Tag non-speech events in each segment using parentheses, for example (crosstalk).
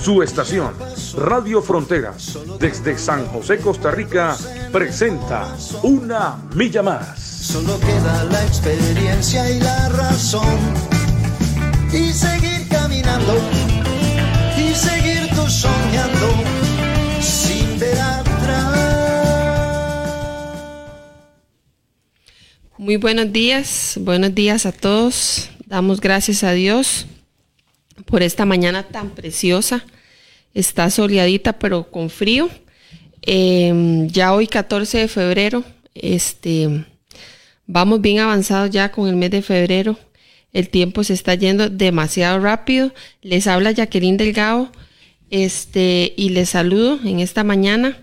Su estación, Radio Fronteras, desde San José, Costa Rica, presenta Una Milla Más. Solo queda la experiencia y la razón. Y seguir caminando, y seguir tú soñando, sin ver atrás. Muy buenos días, buenos días a todos. Damos gracias a Dios por esta mañana tan preciosa. Está soleadita pero con frío. Eh, ya hoy 14 de febrero, este, vamos bien avanzados ya con el mes de febrero. El tiempo se está yendo demasiado rápido. Les habla Jacqueline Delgado este, y les saludo en esta mañana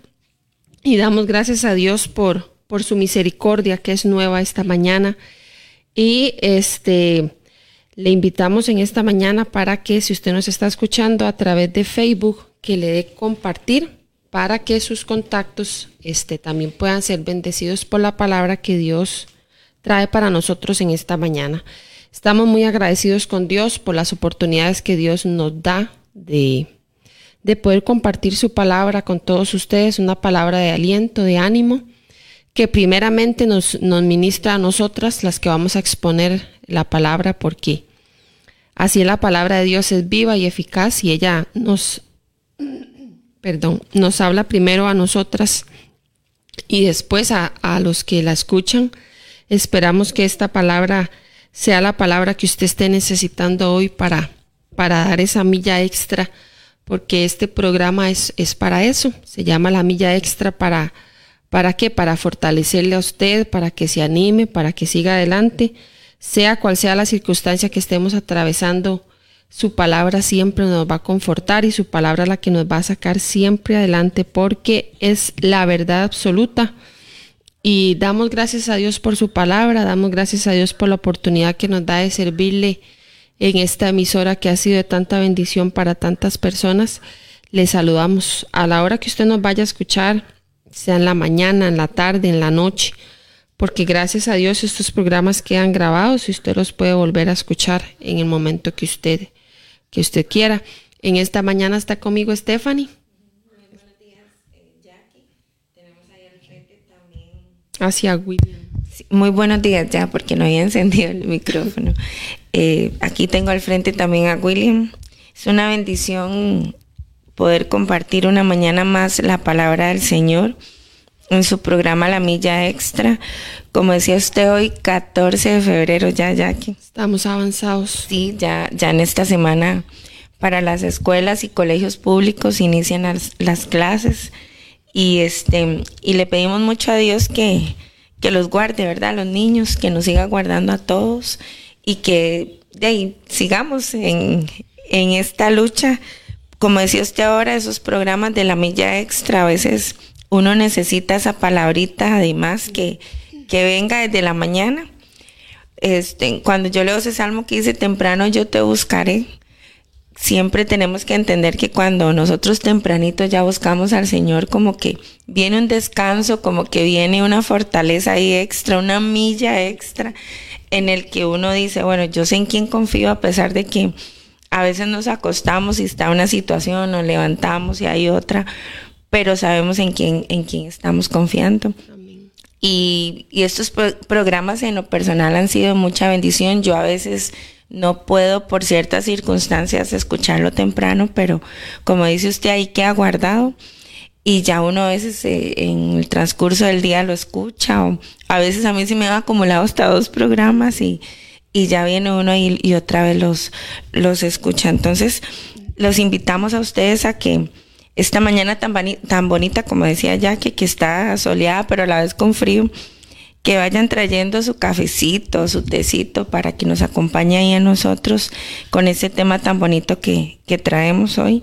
y damos gracias a Dios por, por su misericordia que es nueva esta mañana. Y este, le invitamos en esta mañana para que si usted nos está escuchando a través de Facebook, que le dé compartir para que sus contactos este, también puedan ser bendecidos por la palabra que Dios trae para nosotros en esta mañana. Estamos muy agradecidos con Dios por las oportunidades que Dios nos da de, de poder compartir su palabra con todos ustedes, una palabra de aliento, de ánimo, que primeramente nos, nos ministra a nosotras, las que vamos a exponer la palabra, porque así la palabra de Dios es viva y eficaz y ella nos perdón, nos habla primero a nosotras y después a, a, los que la escuchan. Esperamos que esta palabra sea la palabra que usted esté necesitando hoy para, para dar esa milla extra, porque este programa es, es para eso, se llama la milla extra para, ¿para qué? Para fortalecerle a usted, para que se anime, para que siga adelante, sea cual sea la circunstancia que estemos atravesando su palabra siempre nos va a confortar y su palabra la que nos va a sacar siempre adelante porque es la verdad absoluta. Y damos gracias a Dios por su palabra, damos gracias a Dios por la oportunidad que nos da de servirle en esta emisora que ha sido de tanta bendición para tantas personas. Le saludamos a la hora que usted nos vaya a escuchar, sea en la mañana, en la tarde, en la noche, porque gracias a Dios estos programas quedan grabados y usted los puede volver a escuchar en el momento que usted que usted quiera. En esta mañana está conmigo Stephanie. Muy buenos días, Jackie. Tenemos ahí al frente también. Hacia William. Muy buenos días ya, porque no había (laughs) encendido el micrófono. Eh, aquí tengo al frente también a William. Es una bendición poder compartir una mañana más la palabra del Señor en su programa La Milla Extra. Como decía usted hoy, 14 de febrero ya, Jackie. Estamos avanzados. Sí, ya, ya en esta semana para las escuelas y colegios públicos inician las, las clases y este y le pedimos mucho a Dios que, que los guarde, ¿verdad? Los niños, que nos siga guardando a todos y que de ahí sigamos en, en esta lucha. Como decía usted ahora, esos programas de la milla extra, a veces uno necesita esa palabrita además que, que venga desde la mañana. Este, cuando yo leo ese salmo que dice temprano yo te buscaré, siempre tenemos que entender que cuando nosotros tempranito ya buscamos al Señor, como que viene un descanso, como que viene una fortaleza ahí extra, una milla extra, en el que uno dice, bueno, yo sé en quién confío a pesar de que a veces nos acostamos y está una situación, nos levantamos y hay otra, pero sabemos en quién, en quién estamos confiando. Y, y, estos pro programas en lo personal han sido mucha bendición. Yo a veces no puedo por ciertas circunstancias escucharlo temprano, pero como dice usted ahí que ha guardado y ya uno a veces eh, en el transcurso del día lo escucha o a veces a mí se me han acumulado hasta dos programas y, y ya viene uno y, otra vez los, los escucha. Entonces los invitamos a ustedes a que esta mañana tan, tan bonita, como decía Jackie, que está soleada, pero a la vez con frío, que vayan trayendo su cafecito, su tecito, para que nos acompañe ahí a nosotros con ese tema tan bonito que, que traemos hoy.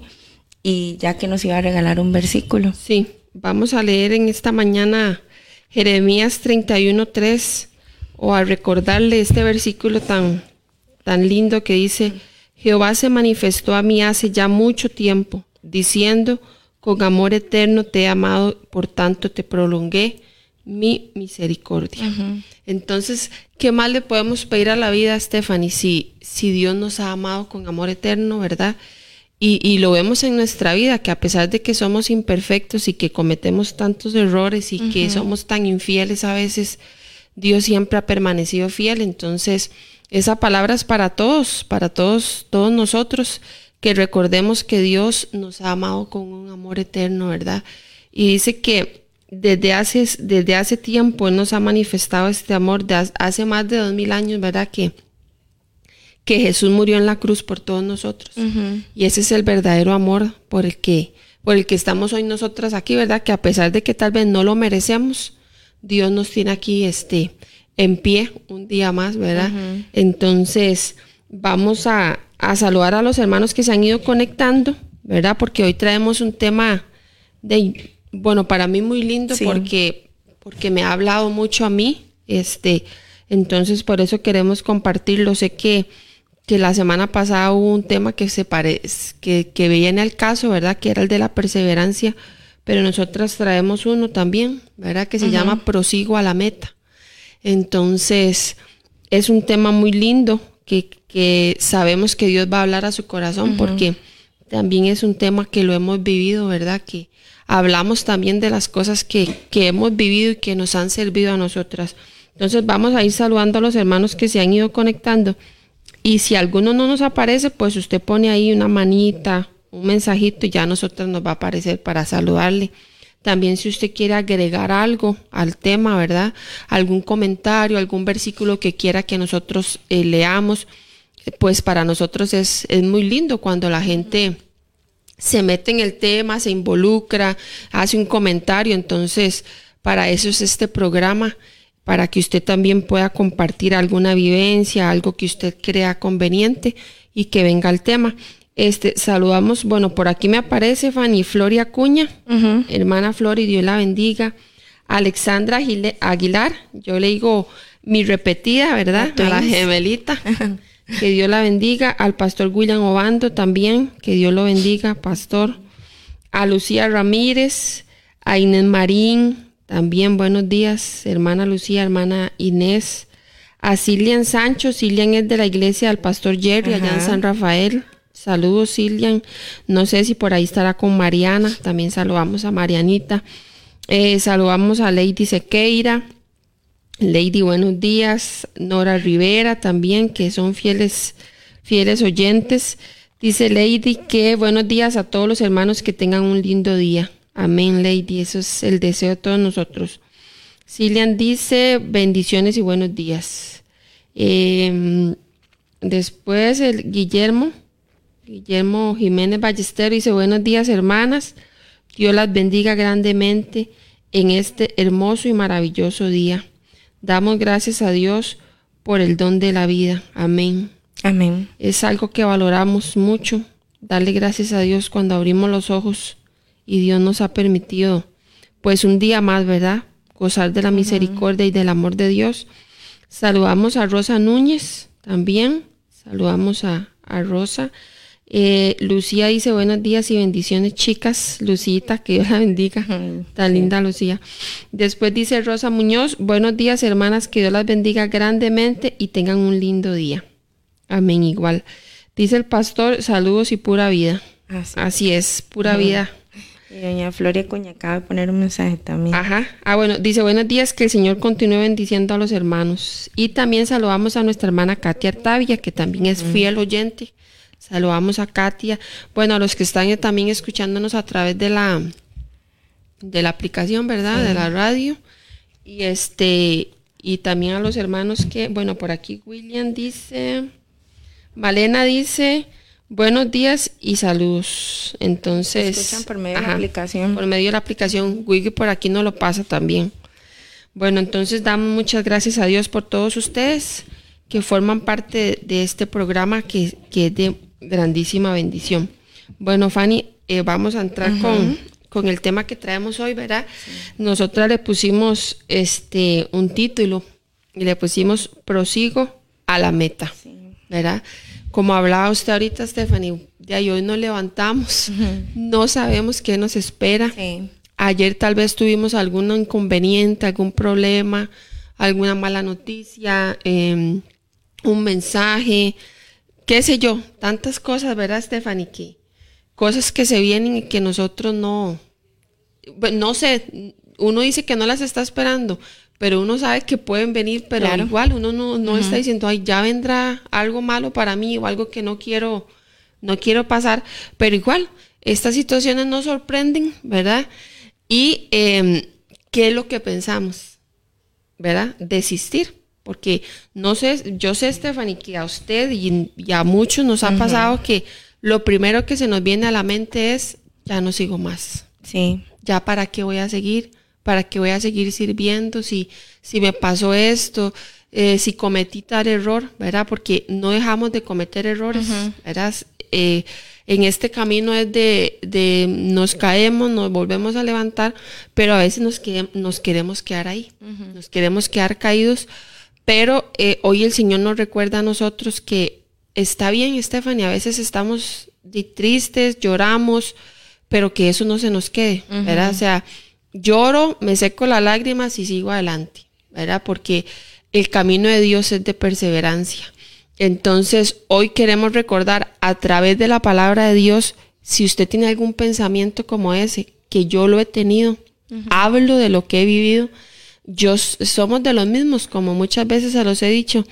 Y ya que nos iba a regalar un versículo. Sí, vamos a leer en esta mañana Jeremías 31.3 o a recordarle este versículo tan, tan lindo que dice, Jehová se manifestó a mí hace ya mucho tiempo, diciendo, con amor eterno te he amado, por tanto te prolongué mi misericordia. Entonces, ¿qué más le podemos pedir a la vida, Stephanie, si, si Dios nos ha amado con amor eterno, verdad? Y, lo vemos en nuestra vida, que a pesar de que somos imperfectos y que cometemos tantos errores y que somos tan infieles a veces, Dios siempre ha permanecido fiel. Entonces, esa palabra es para todos, para todos, todos nosotros, que recordemos que Dios nos ha amado con un amor eterno, ¿verdad? Y dice que desde hace, desde hace tiempo Él nos ha manifestado este amor, de hace más de dos mil años, ¿verdad? Que, que Jesús murió en la cruz por todos nosotros. Y ese es el verdadero amor por el que por el que estamos hoy nosotras aquí, ¿verdad? Que a pesar de que tal vez no lo merecemos, Dios nos tiene aquí este en pie un día más, ¿verdad? Entonces, vamos a, a, saludar a los hermanos que se han ido conectando, ¿verdad? Porque hoy traemos un tema de bueno, para mí muy lindo porque porque me ha hablado mucho a mí, este, entonces por eso queremos compartirlo. Sé que que la semana pasada hubo un tema que se parece, que, que veía en el caso, ¿verdad? Que era el de la perseverancia, pero nosotras traemos uno también, ¿verdad? Que se llama Prosigo a la meta. Entonces, es un tema muy lindo que, que, sabemos que Dios va a hablar a su corazón porque también es un tema que lo hemos vivido, ¿verdad? Que hablamos también de las cosas que, que hemos vivido y que nos han servido a nosotras. Entonces vamos a ir saludando a los hermanos que se han ido conectando. Y si alguno no nos aparece, pues usted pone ahí una manita, un mensajito y ya a nosotros nos va a aparecer para saludarle. También si usted quiere agregar algo al tema, ¿verdad? Algún comentario, algún versículo que quiera que nosotros eh, leamos, pues para nosotros es, es muy lindo cuando la gente se mete en el tema, se involucra, hace un comentario. Entonces, para eso es este programa para que usted también pueda compartir alguna vivencia, algo que usted crea conveniente y que venga al tema. Este, saludamos, bueno, por aquí me aparece Fanny Floria Cuña, hermana Flori, Dios la bendiga. Alexandra Aguilar, yo le digo mi repetida, ¿verdad? A la gemelita. (laughs) que Dios la bendiga. Al pastor William Obando también, que Dios lo bendiga, pastor. A Lucía Ramírez, a Inés Marín, también buenos días, hermana Lucía, hermana Inés. A Cilian Sancho, Cilian es de la iglesia del pastor Jerry, allá en San Rafael. Saludos, Cilian. No sé si por ahí estará con Mariana. También saludamos a Marianita. Eh, saludamos a Lady Sequeira. Lady, buenos días. Nora Rivera también, que son fieles, fieles oyentes. Dice Lady que buenos días a todos los hermanos que tengan un lindo día. Amén, Lady. Eso es el deseo de todos nosotros. Cilian dice bendiciones y buenos días. Em, después el Guillermo, Guillermo Jiménez Ballester dice buenos días hermanas. Dios las bendiga grandemente en este hermoso y maravilloso día. Damos gracias a Dios por el don de la vida. Amén. Amén. Es algo que valoramos mucho. Darle gracias a Dios cuando abrimos los ojos y Dios nos ha permitido pues un día más, ¿verdad? Gozar de la misericordia y del amor de Dios. Saludamos a Rosa Núñez también. Saludamos a, Rosa. Eh, Lucía dice buenos días y bendiciones, chicas. Lucita, que Dios la bendiga. (laughs) Tan linda Lucía. Después dice Rosa Muñoz, buenos días, hermanas, que Dios las bendiga grandemente y tengan un lindo día. Amén, igual. Dice el pastor, saludos y pura vida. Así, es, pura vida doña Floria Coña acaba de poner un mensaje también. Ajá. Ah, bueno, dice buenos días, que el Señor continúe bendiciendo a los hermanos. Y también saludamos a nuestra hermana Katia Artavia, que también es fiel oyente. Saludamos a Katia. Bueno, a los que están también escuchándonos a través de la de la aplicación, ¿verdad? De la radio. Y este y también a los hermanos que, bueno, por aquí William dice, Malena dice, Buenos días y saludos. Entonces. Escuchan por medio de la aplicación. Por medio de la aplicación. Wiki por aquí no lo pasa también. Bueno, entonces damos muchas gracias a Dios por todos ustedes que forman parte de este programa que, es de grandísima bendición. Bueno, Fanny, eh, vamos a entrar con, con el tema que traemos hoy, ¿verdad? Nosotras le pusimos este un título y le pusimos prosigo a la meta, ¿verdad? Como hablaba usted ahorita, Stephanie, de ahí hoy nos levantamos, no sabemos qué nos espera. Ayer tal vez tuvimos algún inconveniente, algún problema, alguna mala noticia, em, un mensaje, qué sé yo, tantas cosas, ¿verdad, Stephanie? Que cosas que se vienen y que nosotros no, no sé, uno dice que no las está esperando, pero uno sabe que pueden venir, pero igual uno no, está diciendo, ay, ya vendrá algo malo para mí o algo que no quiero, no quiero pasar, pero igual, estas situaciones nos sorprenden, ¿verdad? Y em, qué es lo que pensamos, ¿verdad? Desistir. Porque no sé, yo sé, Stephanie, que a usted y, a muchos nos ha pasado que lo primero que se nos viene a la mente es, ya no sigo más. Sí. Ya para qué voy a seguir, para qué voy a seguir sirviendo, si, si me pasó esto, eh, si cometí tal error, ¿verdad? Porque no dejamos de cometer errores, ¿verdad? Eh, en este camino es de, de, nos caemos, nos volvemos a levantar, pero a veces nos, nos queremos quedar ahí, nos queremos quedar caídos pero eh, hoy el Señor nos recuerda a nosotros que está bien, Stephanie, a veces estamos tristes, lloramos, pero que eso no se nos quede, ¿verdad? O sea, lloro, me seco las lágrimas y sigo adelante, ¿verdad? Porque el camino de Dios es de perseverancia. Entonces, hoy queremos recordar a través de la palabra de Dios, si usted tiene algún pensamiento como ese, que yo lo he tenido, hablo de lo que he vivido, yo somos de los mismos, como muchas veces se los he dicho.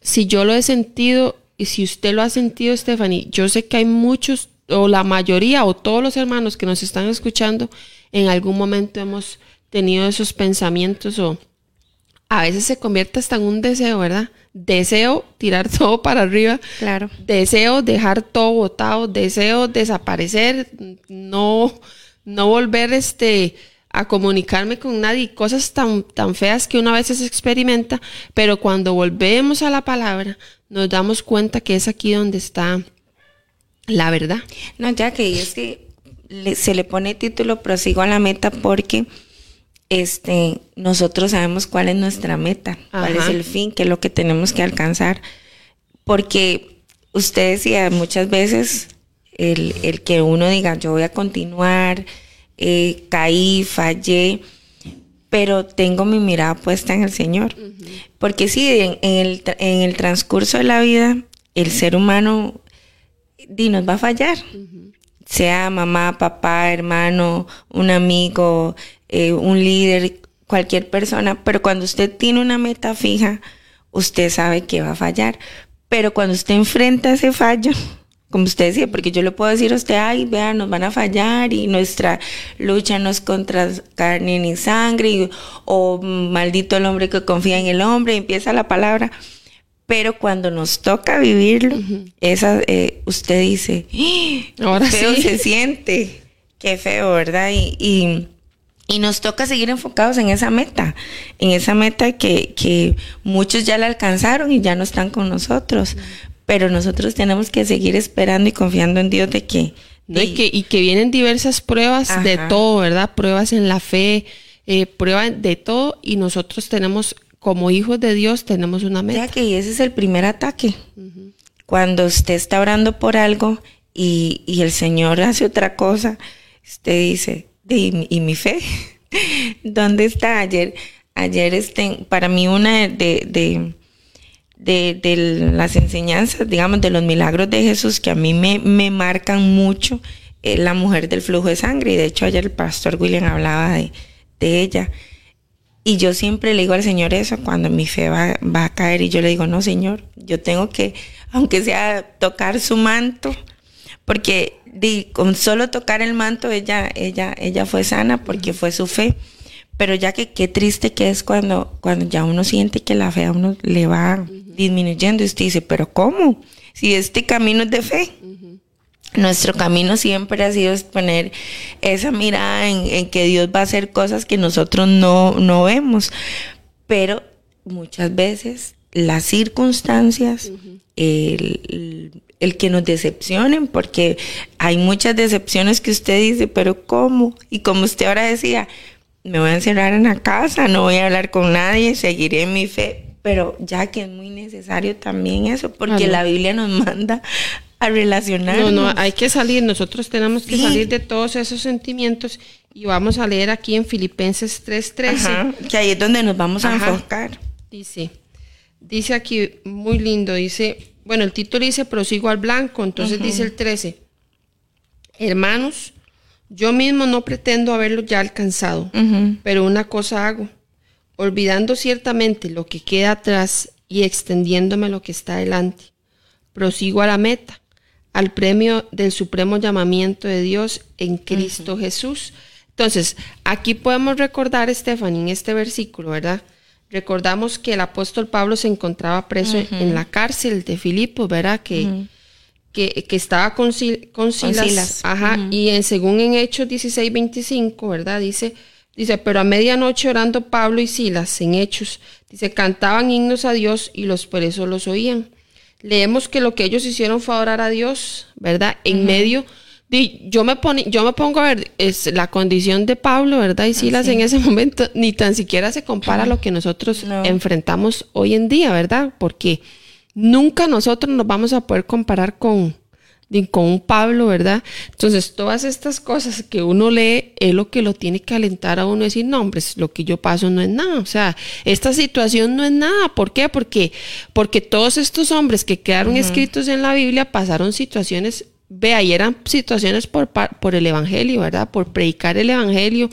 Si yo lo he sentido y si usted lo ha sentido, Stephanie, yo sé que hay muchos, o la mayoría, o todos los hermanos que nos están escuchando, en algún momento hemos tenido esos pensamientos o a veces se convierte hasta en un deseo, ¿verdad? Deseo tirar (laughs) todo para arriba. Claro. Deseo dejar todo botado, deseo desaparecer, no, no volver este a comunicarme con nadie, cosas tan, tan feas que una vez se experimenta, pero cuando volvemos a la palabra, nos damos cuenta que es aquí donde está la verdad. No, ya que es que se le pone título Prosigo a la meta porque este, nosotros sabemos cuál es nuestra meta, cuál es el fin, qué es lo que tenemos que alcanzar. Porque usted decía muchas veces el, el que uno diga, yo voy a continuar, eh, caí, fallé, pero tengo mi mirada puesta en el Señor. Porque sí, en, el, transcurso de la vida, el ser humano di, nos va a fallar. Sea mamá, papá, hermano, un amigo, eh, un líder, cualquier persona. Pero cuando usted tiene una meta fija, usted sabe que va a fallar. Pero cuando usted enfrenta ese fallo, como usted decía, porque yo le puedo decir a usted, ay, vea, nos van a fallar y nuestra lucha no es contra carne ni sangre, o maldito el hombre que confía en el hombre, empieza la palabra. Pero cuando nos toca vivirlo, esa, eh, usted dice, ¡Ah! ahora feo se siente, qué feo, ¿verdad? Y, y, nos toca seguir enfocados en esa meta, en esa meta que, que muchos ya la alcanzaron y ya no están con nosotros pero nosotros tenemos que seguir esperando y confiando en Dios de que... y, que y que vienen diversas pruebas de todo, ¿verdad? Pruebas en la fe, eh, pruebas de todo y nosotros tenemos, como hijos de Dios, tenemos una meta. Ya que ese es el primer ataque. Cuando usted está orando por algo y, y, el Señor hace otra cosa, usted dice, ¿y, mi fe? (laughs) ¿Dónde está ayer? Ayer, este, para mí una de de, las enseñanzas, digamos, de los milagros de Jesús que a mí me, me marcan mucho, eh, la mujer del flujo de sangre. Y de hecho ayer el pastor William hablaba de, ella. Y yo siempre le digo al Señor eso cuando mi fe va, va, a caer y yo le digo, no, Señor, yo tengo que, aunque sea tocar su manto, porque con solo tocar el manto ella, ella, ella fue sana porque fue su fe. Pero ya que qué triste que es cuando, cuando ya uno siente que la fe a uno le va disminuyendo y usted dice, pero ¿cómo? Si este camino es de fe. Nuestro camino siempre ha sido poner esa mirada en, que Dios va a hacer cosas que nosotros no, no vemos. Pero muchas veces las circunstancias, el, el que nos decepcionen, porque hay muchas decepciones que usted dice, pero ¿cómo? Y como usted ahora decía, me voy a encerrar en la casa, no voy a hablar con nadie, seguiré en mi fe, pero ya que es muy necesario también eso, porque la Biblia nos manda a relacionarnos. No, no, hay que salir, nosotros tenemos que salir de todos esos sentimientos y vamos a leer aquí en Filipenses 3:13. Que ahí es donde nos vamos a enfocar. Dice, dice aquí muy lindo, dice, bueno, el título dice prosigo al blanco, entonces dice el 13, hermanos, yo mismo no pretendo haberlo ya alcanzado, pero una cosa hago olvidando ciertamente lo que queda atrás y extendiéndome lo que está delante. Prosigo a la meta, al premio del supremo llamamiento de Dios en Cristo Jesús. Entonces, aquí podemos recordar, Stephanie, en este versículo, ¿verdad? Recordamos que el apóstol Pablo se encontraba preso en la cárcel de Filipos, ¿verdad? Que, que, estaba con, Silas. Ajá, y en, según en Hechos 16, 25, ¿verdad? Dice, Dice, pero a medianoche orando Pablo y Silas en Hechos, dice, cantaban himnos a Dios y los presos los oían. Leemos que lo que ellos hicieron fue orar a Dios, ¿verdad? En medio, yo me, pone, yo me pongo a ver, es la condición de Pablo, ¿verdad? Y Silas en ese momento ni tan siquiera se compara a lo que nosotros enfrentamos hoy en día, ¿verdad? Porque nunca nosotros nos vamos a poder comparar con, con un Pablo, ¿verdad? Entonces, todas estas cosas que uno lee es lo que lo tiene que alentar a uno a decir, no, hombre, lo que yo paso no es nada. O sea, esta situación no es nada. ¿Por qué? Porque, porque todos estos hombres que quedaron escritos en la Biblia pasaron situaciones Ve, ahí eran situaciones por, por el Evangelio, ¿verdad? Por predicar el Evangelio,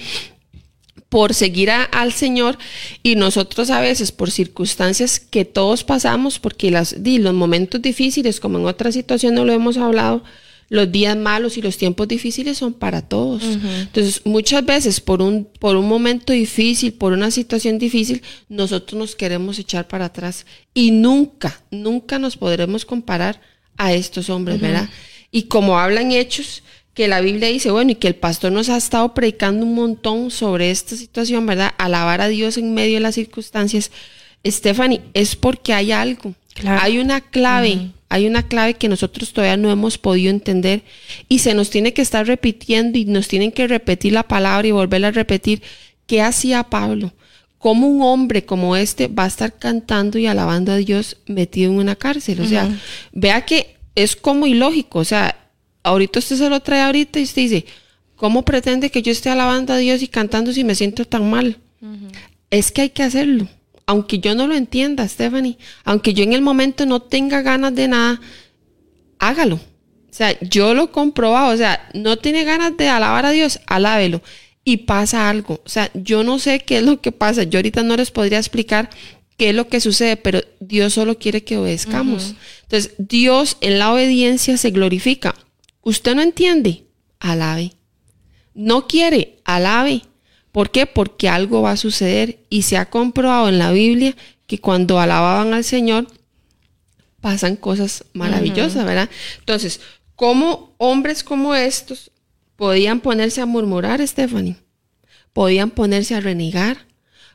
por seguir al Señor y nosotros a veces por circunstancias que todos pasamos, porque las, los momentos difíciles, como en otras situaciones lo hemos hablado, los días malos y los tiempos difíciles son para todos. Entonces, muchas veces por un, por un momento difícil, por una situación difícil, nosotros nos queremos echar para atrás y nunca, nunca nos podremos comparar a estos hombres, ¿verdad? Y como hablan hechos, que la Biblia dice, bueno, y que el pastor nos ha estado predicando un montón sobre esta situación, ¿verdad? Alabar a Dios en medio de las circunstancias. Stephanie, es porque hay algo. Hay una clave, hay una clave que nosotros todavía no hemos podido entender y se nos tiene que estar repitiendo y nos tienen que repetir la palabra y volverla a repetir. ¿Qué hacía Pablo? ¿Cómo un hombre como este va a estar cantando y alabando a Dios metido en una cárcel? O sea, vea que es como ilógico, o sea, ahorita usted se lo trae ahorita y usted dice, ¿cómo pretende que yo esté alabando a Dios y cantando si me siento tan mal? Es que hay que hacerlo. Aunque yo no lo entienda, Stephanie, aunque yo en el momento no tenga ganas de nada, hágalo. O sea, yo lo he comprobado. O sea, no tiene ganas de alabar a Dios, alábelo. Y pasa algo. O sea, yo no sé qué es lo que pasa. Yo ahorita no les podría explicar qué es lo que sucede, pero Dios solo quiere que obedezcamos. Entonces, Dios en la obediencia se glorifica. Usted no entiende, alabe. No quiere, alabe. ¿Por qué? Porque algo va a suceder y se ha comprobado en la Biblia que cuando alababan al Señor pasan cosas maravillosas, ¿verdad? Entonces, ¿cómo hombres como estos podían ponerse a murmurar, Stephanie? Podían ponerse a renegar,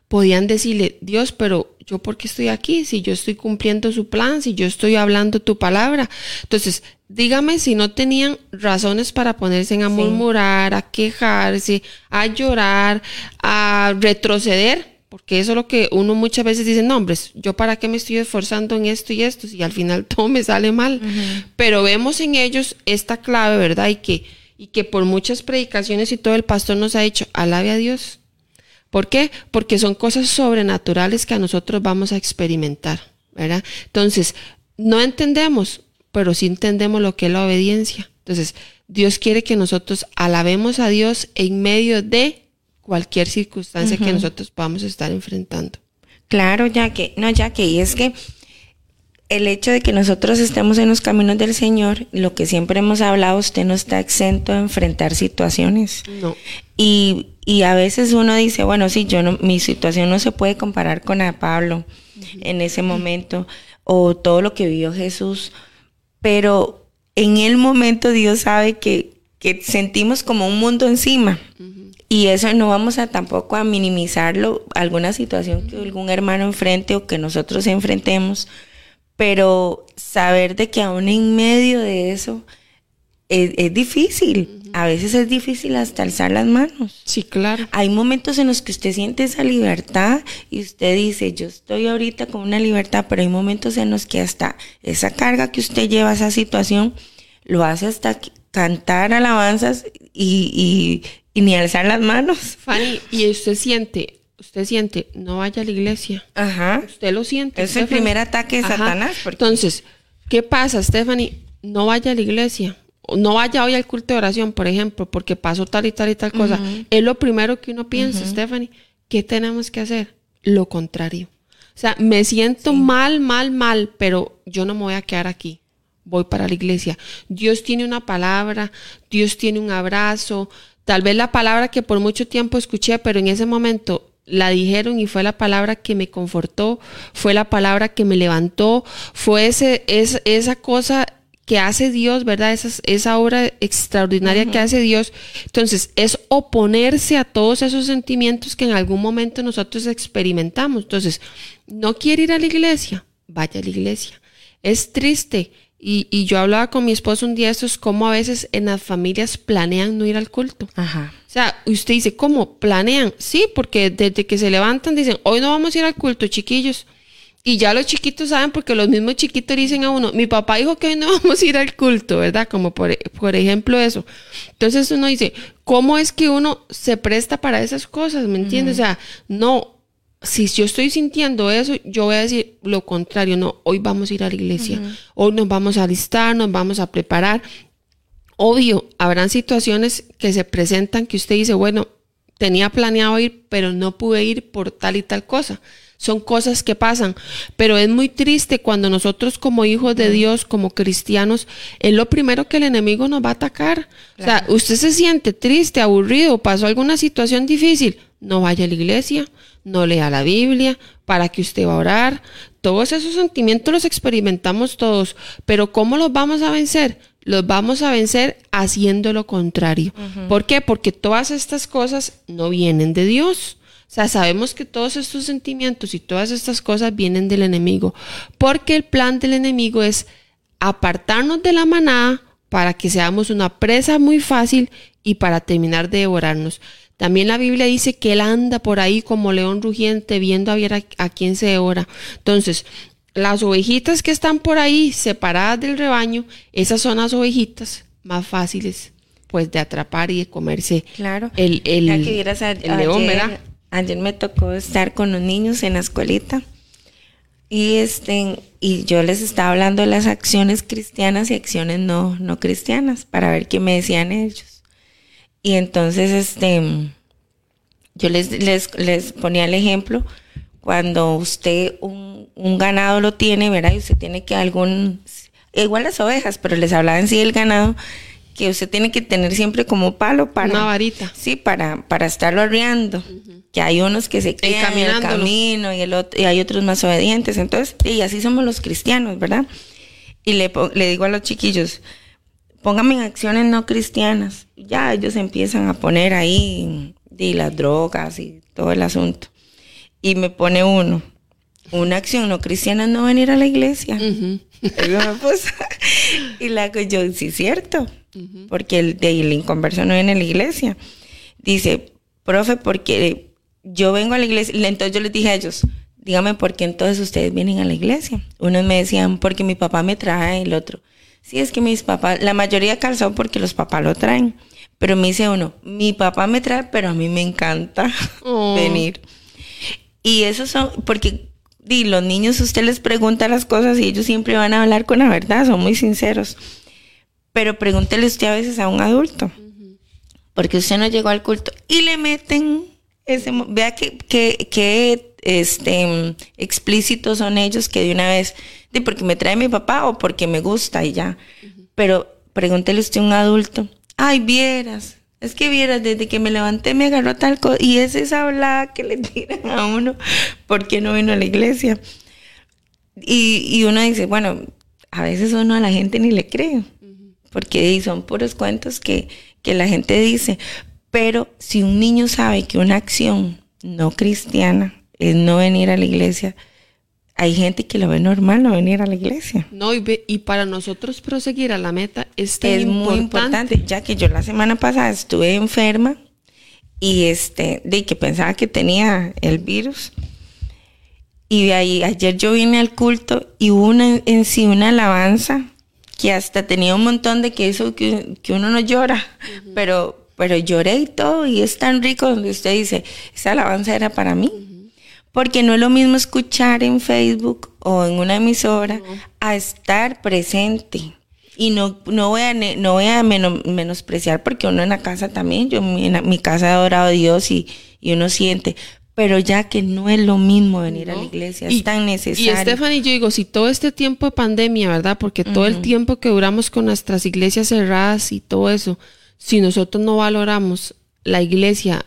podían decirle, Dios, pero yo por qué estoy aquí, si yo estoy cumpliendo su plan, si yo estoy hablando tu palabra. Entonces, dígame si no tenían razones para ponerse a murmurar, a quejarse, a llorar, a retroceder, porque eso es lo que uno muchas veces dice, no, hombre, yo para qué me estoy esforzando en esto y esto, si al final (laughs) todo me sale mal. Pero vemos en ellos esta clave, ¿verdad? Y que, y que por muchas predicaciones y todo el pastor nos ha dicho, alabe a Dios ¿Por qué? Porque son cosas sobrenaturales que a nosotros vamos a experimentar, ¿verdad? Entonces, no entendemos, pero sí entendemos lo que es la obediencia. Entonces, Dios quiere que nosotros alabemos a Dios en medio de cualquier circunstancia que nosotros podamos estar enfrentando. Claro, ya que, no, ya que, y es que el hecho de que nosotros estemos en los caminos del Señor, lo que siempre hemos hablado, usted no está exento de enfrentar situaciones. No. Y, y a veces uno dice, bueno, sí, yo no, mi situación no se puede comparar con la de Pablo en ese momento, o todo lo que vivió Jesús, pero en el momento Dios sabe que, que sentimos como un mundo encima. Y eso no vamos a tampoco a minimizarlo, alguna situación que algún hermano enfrente o que nosotros enfrentemos, pero saber de que aún en medio de eso es, es difícil. A veces es difícil hasta alzar las manos. Sí, claro. Hay momentos en los que usted siente esa libertad y usted dice, yo estoy ahorita con una libertad, pero hay momentos en los que hasta esa carga que usted lleva, esa situación, lo hace hasta cantar alabanzas y, y, y ni alzar las manos. Fanny, y usted siente, usted siente, no vaya a la iglesia. Ajá. Usted lo siente. Es el primer ataque de Ajá. Satanás. porque- Entonces, ¿qué pasa, Stephanie? No vaya a la iglesia. No vaya hoy al culto de oración, por ejemplo, porque pasó tal y tal y tal cosa. Es lo primero que uno piensa, Stephanie. ¿Qué tenemos que hacer? Lo contrario. O sea, me siento mal, mal, mal, pero yo no me voy a quedar aquí. Voy para la iglesia. Dios tiene una palabra, Dios tiene un abrazo. Tal vez la palabra que por mucho tiempo escuché, pero en ese momento la dijeron y fue la palabra que me confortó, fue la palabra que me levantó, fue ese, es, esa cosa que hace Dios, ¿verdad? Esa, esa obra extraordinaria que hace Dios. Entonces, es oponerse a todos esos sentimientos que en algún momento nosotros experimentamos. Entonces, no quiere ir a la iglesia, vaya a la iglesia. Es triste. Y, y yo hablaba con mi esposo un día, esto es como a veces en las familias planean no ir al culto. Ajá. O sea, usted dice, ¿cómo? ¿Planean? Sí, porque desde que se levantan dicen, hoy no vamos a ir al culto, chiquillos. Y ya los chiquitos saben porque los mismos chiquitos dicen a uno, mi papá dijo que hoy no (laughs) vamos a ir al culto, ¿verdad? Como por, por ejemplo eso. Entonces uno dice, ¿cómo es que uno se presta para esas cosas? ¿Me entiendes? O sea, no, si yo estoy sintiendo eso, yo voy a decir lo contrario, no, hoy vamos a ir a la iglesia, hoy nos vamos a alistar, nos vamos a preparar. Obvio, habrán situaciones que se presentan que usted dice, bueno, tenía planeado ir, pero no pude ir por tal y tal cosa. Son cosas que pasan, pero es muy triste cuando nosotros como hijos de Dios, como cristianos, es lo primero que el enemigo nos va a atacar. O sea, usted se siente triste, aburrido, pasó alguna situación difícil, no vaya a la iglesia, no lea la Biblia, para que usted va a orar. Todos esos sentimientos los experimentamos todos, pero ¿cómo los vamos a vencer? Los vamos a vencer haciendo lo contrario. ¿Por qué? Porque todas estas cosas no vienen de Dios. O sea, sabemos que todos estos sentimientos y todas estas cosas vienen del enemigo, porque el plan del enemigo es apartarnos de la manada para que seamos una presa muy fácil y para terminar de devorarnos. También la Biblia dice que él anda por ahí como león rugiente viendo a ver a, a quién se devora. Entonces, las ovejitas que están por ahí separadas del rebaño, esas son las ovejitas más fáciles pues de atrapar y de comerse Claro. el, el, Ya que vieras a- el león, ayer, ¿verdad? ayer me tocó estar con los niños en la escuelita y este y yo les estaba hablando de las acciones cristianas y acciones no no cristianas para ver qué me decían ellos. Y entonces este yo les, les, les ponía el ejemplo cuando usted un, un ganado lo tiene, ¿verdad? Y usted tiene que algún igual las ovejas, pero les hablaba en sí del ganado que usted tiene que tener siempre como palo para Una varita. Sí, para, para estarlo arriando. Que hay unos que se quedan en el camino y, el otro, y hay otros más obedientes. Entonces, y así somos los cristianos, ¿verdad? Y le, le digo a los chiquillos, pónganme en acciones no cristianas. Ya ellos empiezan a poner ahí de las drogas y todo el asunto. Y me pone uno, una acción no cristiana es no venir a la iglesia. (laughs) Eso me puso. y la hago yo, sí, cierto. Porque el de el inconverso no viene a la iglesia. Dice, profe, porque yo vengo a la iglesia. Entonces yo les dije a ellos, dígame por qué entonces ustedes vienen a la iglesia. Unos me decían, porque mi papá me trae, el otro. Sí, es que mis papás, la mayoría calzó porque los papás lo traen. Pero me dice uno, mi papá me trae, pero a mí me encanta (laughs) Oh. venir. Y eso son, porque los niños usted les pregunta las cosas y ellos siempre van a hablar con la verdad, son muy sinceros. Pero pregúntele usted a veces a un adulto, porque usted no llegó al culto y le meten ese, vea que, que, que, este, explícitos son ellos que de una vez, di, porque me trae mi papá o porque me gusta y ya. Pero pregúntele usted a un adulto, ay, vieras, es que vieras, desde que me levanté me agarró tal cosa, y es esa hablada que le (laughs) tiran a uno, porque no vino a la iglesia? Y, y uno dice, bueno, a veces uno a la gente ni le cree, porque di, son puros cuentos que, que la gente dice. Pero si un niño sabe que una acción no cristiana es no venir a la iglesia, hay gente que lo ve normal no venir a la iglesia. No, y, ve- y para nosotros proseguir a la meta es, tan es muy importante, ya que yo la semana pasada estuve enferma y este, de que pensaba que tenía el virus. Y de ahí, ayer yo vine al culto y hubo una, en sí una alabanza que hasta tenía un montón de que eso que, que uno no llora, pero, pero lloré y todo y es tan rico donde usted dice, esa alabanza era para mí. Porque no es lo mismo escuchar en Facebook o en una emisora a estar presente. Y no, no voy a, no voy a meno- menospreciar porque uno en la casa también, yo en mi, casa he adorado a Dios y, y uno siente, pero ya que no es lo mismo venir a la iglesia, Y- es tan Y necesario. Stephanie, yo digo, si todo este tiempo de pandemia, ¿verdad? Porque todo el tiempo que duramos con nuestras iglesias cerradas y todo eso, si nosotros no valoramos la iglesia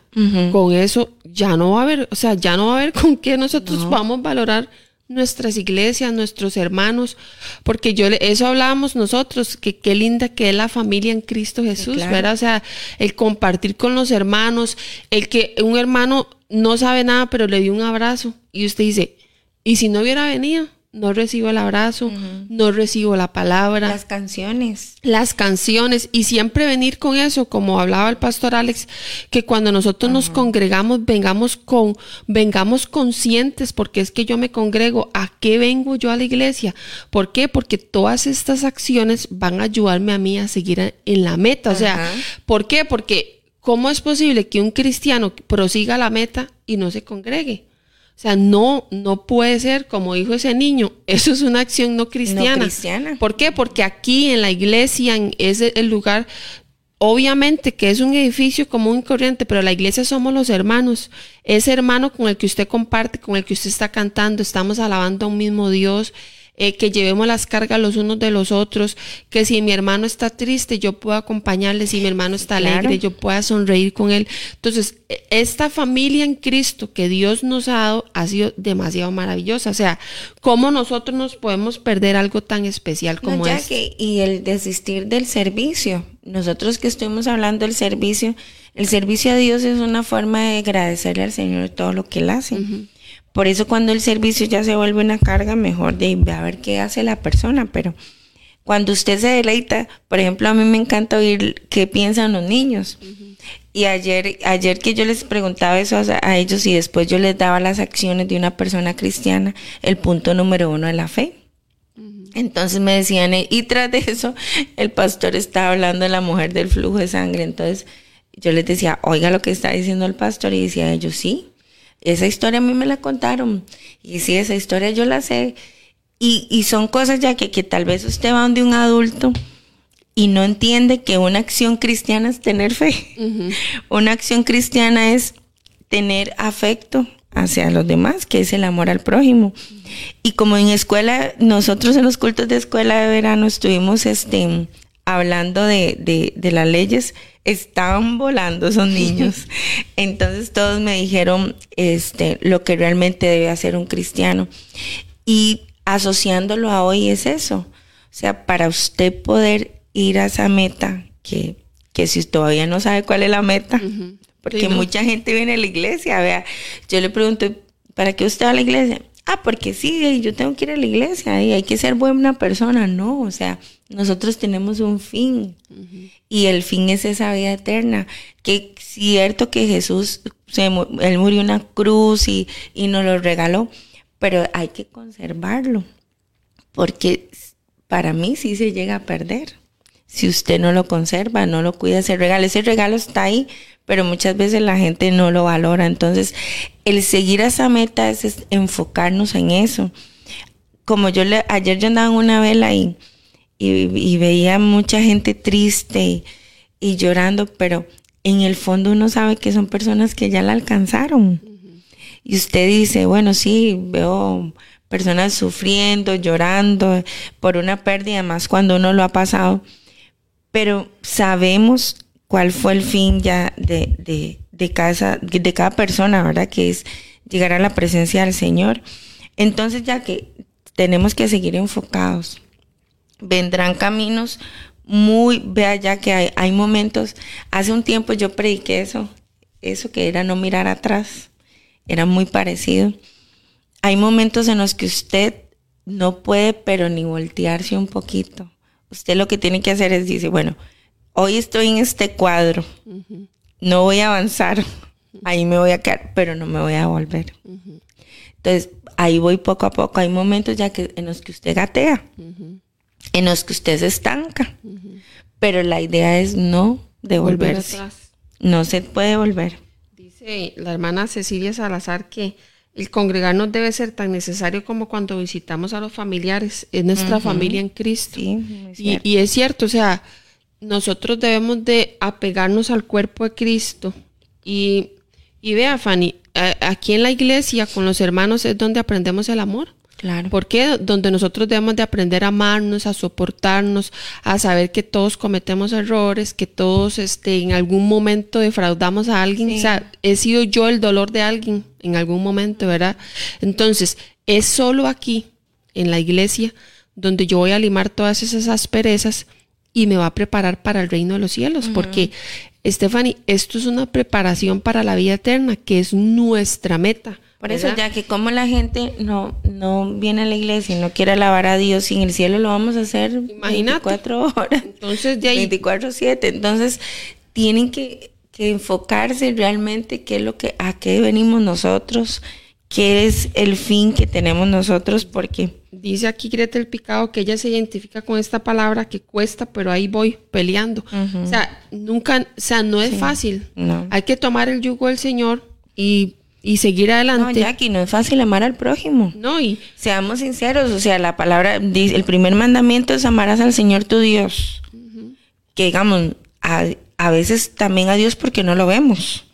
con eso, ya no va a haber, o sea, ya no va a haber (laughs) con qué nosotros vamos a valorar nuestras iglesias, nuestros hermanos, porque yo eso hablábamos nosotros, que qué linda que es la familia en Cristo Jesús, claro. ¿verdad? O sea, el compartir con los hermanos, el que un hermano no sabe nada, pero le dio un abrazo y usted dice, ¿y si no hubiera venido? No recibo el abrazo, no recibo la palabra Las canciones. las canciones y siempre venir con eso, como hablaba el pastor Alex, que cuando nosotros nos congregamos, vengamos con, vengamos conscientes, porque es que yo me congrego, ¿a qué vengo yo a la iglesia? ¿Por qué? Porque todas estas acciones van a ayudarme a mí a seguir a- en la meta. O sea. ¿por qué? Porque ¿cómo es posible que un cristiano prosiga la meta y no se congregue? O sea, no, no puede ser, como dijo ese niño, eso es una acción no cristiana. cristiana. ¿Por qué? Porque aquí en la iglesia, en ese el lugar, obviamente que es un edificio común y corriente, pero la iglesia somos los hermanos. Ese hermano con el que usted comparte, con el que usted está cantando, estamos alabando a un mismo Dios. Eh, que llevemos las cargas los unos de los otros, que si mi hermano está triste, yo puedo acompañarle, si mi hermano está Claro. alegre, yo pueda sonreír con él. Entonces, e- esta familia en Cristo que Dios nos ha dado ha sido demasiado maravillosa. O sea, ¿cómo nosotros nos podemos perder algo tan especial No, como ya este? que- y el desistir del servicio. Nosotros que estuvimos hablando del servicio, el servicio a Dios es una forma de agradecerle al Señor todo lo que Él hace. Por eso cuando el servicio ya se vuelve una carga, mejor de a ver qué hace la persona, pero cuando usted se deleita, por ejemplo, a mí me encanta oír qué piensan los niños. Y ayer, ayer que yo les preguntaba eso a, a ellos y después yo les daba las acciones de una persona cristiana, el punto número uno de la fe. Entonces me decían, eh, y tras de eso, el pastor estaba hablando de la mujer del flujo de sangre. Entonces yo les decía, oiga lo que está diciendo el pastor. Y decía ellos, sí, esa historia a mí me la contaron. Y sí, esa historia yo la sé. Y, y son cosas ya que, que tal vez usted va donde un adulto y no entiende que una acción cristiana es tener fe. Una acción cristiana es tener afecto hacia los demás, que es el amor al prójimo. Y como en escuela, nosotros en los cultos de escuela de verano estuvimos este, hablando de, de, de las leyes, estaban volando esos niños. (laughs) Entonces todos me dijeron este, lo que realmente debe hacer un cristiano. Y asociándolo a hoy es eso. O sea, para usted poder ir a esa meta, que, que si todavía no sabe cuál es la meta, porque Sí, ¿no? mucha gente viene a la iglesia, vea, yo le pregunto, ¿para qué usted va a la iglesia? Ah, porque sí, yo tengo que ir a la iglesia y hay que ser buena persona. No, o sea, nosotros tenemos un fin y el fin es esa vida eterna. Que cierto que Jesús, se, él murió en una cruz y, y nos lo regaló, pero hay que conservarlo porque para mí sí se llega a perder. Si usted no lo conserva, no lo cuida, ese regalo, ese regalo está ahí, pero muchas veces la gente no lo valora. Entonces, el seguir a esa meta es, enfocarnos en eso. Como yo le, ayer yo andaba en una vela y, y, veía mucha gente triste y, y llorando, pero en el fondo uno sabe que son personas que ya la alcanzaron. Y usted dice, bueno, sí, veo personas sufriendo, llorando por una pérdida, más cuando uno lo ha pasado, pero sabemos cuál fue el fin ya de, de, de, cada, de cada persona, ¿verdad? Que es llegar a la presencia del Señor. Entonces ya que tenemos que seguir enfocados, vendrán caminos muy, vea ya que hay, hay momentos, hace un tiempo yo prediqué eso, eso que era no mirar atrás, era muy parecido. hay momentos en los que usted no puede, pero ni voltearse un poquito. Usted lo que tiene que hacer es decir, bueno, hoy estoy en este cuadro, no voy a avanzar, ahí me voy a quedar, pero no me voy a volver. Entonces, ahí voy poco a poco. Hay momentos ya que en los que usted gatea, en los que usted se estanca, pero la idea es no devolverse. No se puede volver. Dice la hermana Cecilia Salazar que el congregarnos debe ser tan necesario como cuando visitamos a los familiares. Es nuestra familia en Cristo. y, y, es cierto, o sea, nosotros debemos de apegarnos al cuerpo de Cristo. Y, y vea, Fanny, aquí en la iglesia con los hermanos es donde aprendemos el amor. Claro. Porque donde nosotros debemos de aprender a amarnos, a soportarnos, a saber que todos cometemos errores, que todos este, en algún momento defraudamos a alguien. O sea, he sido yo el dolor de alguien en algún momento, ¿verdad? Entonces, es solo aquí, en la iglesia, donde yo voy a limar todas esas asperezas y me va a preparar para el reino de los cielos, porque Stephanie, esto es una preparación para la vida eterna, que es nuestra meta. Por eso, ya que como la gente no, no viene a la iglesia y no quiere alabar a Dios y en el cielo lo vamos a hacer Imagínate. 24 horas. Entonces, de ahí. 24-7. Entonces, tienen que, que, enfocarse realmente qué es lo que, a qué venimos nosotros, qué es el fin que tenemos nosotros, porque dice aquí Greta el Picado que ella se identifica con esta palabra que cuesta, pero ahí voy peleando. O sea, nunca, o sea, no es fácil. Hay que tomar el yugo del Señor y, y seguir adelante. No, Jackie, no es fácil amar al prójimo. No, y seamos sinceros, o sea, la palabra dice, el primer mandamiento es amarás al Señor tu Dios. Que digamos, a, a, veces también a Dios porque no lo vemos.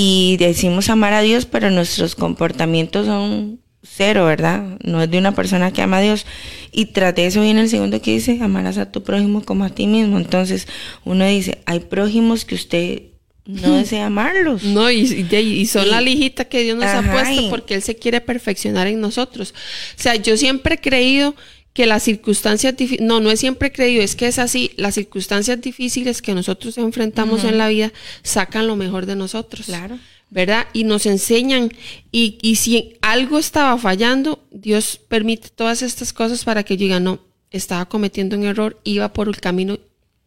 Y decimos amar a Dios, pero nuestros comportamientos son cero, ¿verdad? No es de una persona que ama a Dios. Y tras eso viene el segundo que dice, amarás a tu prójimo como a ti mismo. Entonces uno dice, hay prójimos que usted no desea amarlos. No, y, y, son la lijita que Dios nos ha puesto porque Él se quiere perfeccionar en nosotros. O sea, yo siempre he creído que las circunstancias no, no es siempre creído, es que es así, las circunstancias difíciles que nosotros enfrentamos en la vida sacan lo mejor de nosotros. Claro. ¿verdad? Y nos enseñan, y, y si algo estaba fallando, Dios permite todas estas cosas para que yo diga, no, estaba cometiendo un error, iba por el camino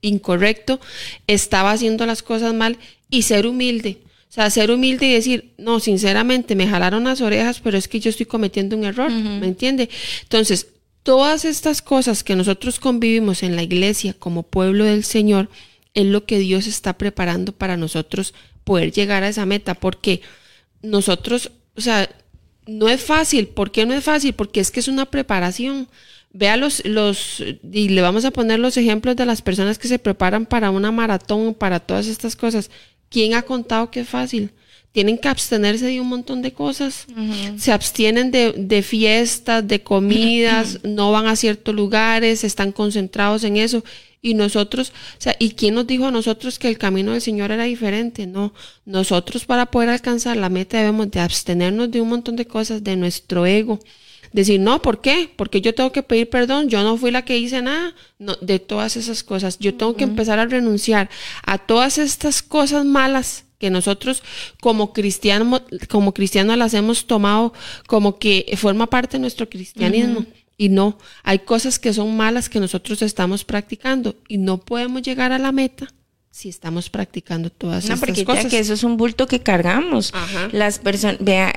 incorrecto, estaba haciendo las cosas mal y ser humilde. O sea, ser humilde y decir, no, sinceramente me jalaron las orejas, pero es que yo estoy cometiendo un error, ¿me entiende? Entonces, todas estas cosas que nosotros convivimos en la iglesia como pueblo del Señor, es lo que Dios está preparando para nosotros poder llegar a esa meta, porque nosotros, o sea, no es fácil. ¿Por qué no es fácil? Porque es que es una preparación. Vea los, los, y le vamos a poner los ejemplos de las personas que se preparan para una maratón, para todas estas cosas. ¿Quién ha contado que es fácil? Tienen que abstenerse de un montón de cosas. Se abstienen de, de, fiestas, de comidas, (clears throat) no van a ciertos lugares, están concentrados en eso. Y nosotros, o sea, ¿y quién nos dijo a nosotros que el camino del Señor era diferente? No, nosotros para poder alcanzar la meta debemos de abstenernos de un montón de cosas, de nuestro ego. Decir, no, ¿por qué? Porque yo tengo que pedir perdón, yo no fui la que hice nada, no, de todas esas cosas. Yo tengo que empezar a renunciar a todas estas cosas malas que nosotros como cristianos, como cristianos las hemos tomado como que forma parte de nuestro cristianismo. Y no, hay cosas que son malas que nosotros estamos practicando y no podemos llegar a la meta si estamos practicando todas no, estas cosas. que eso es un bulto que cargamos. Las personas, vea,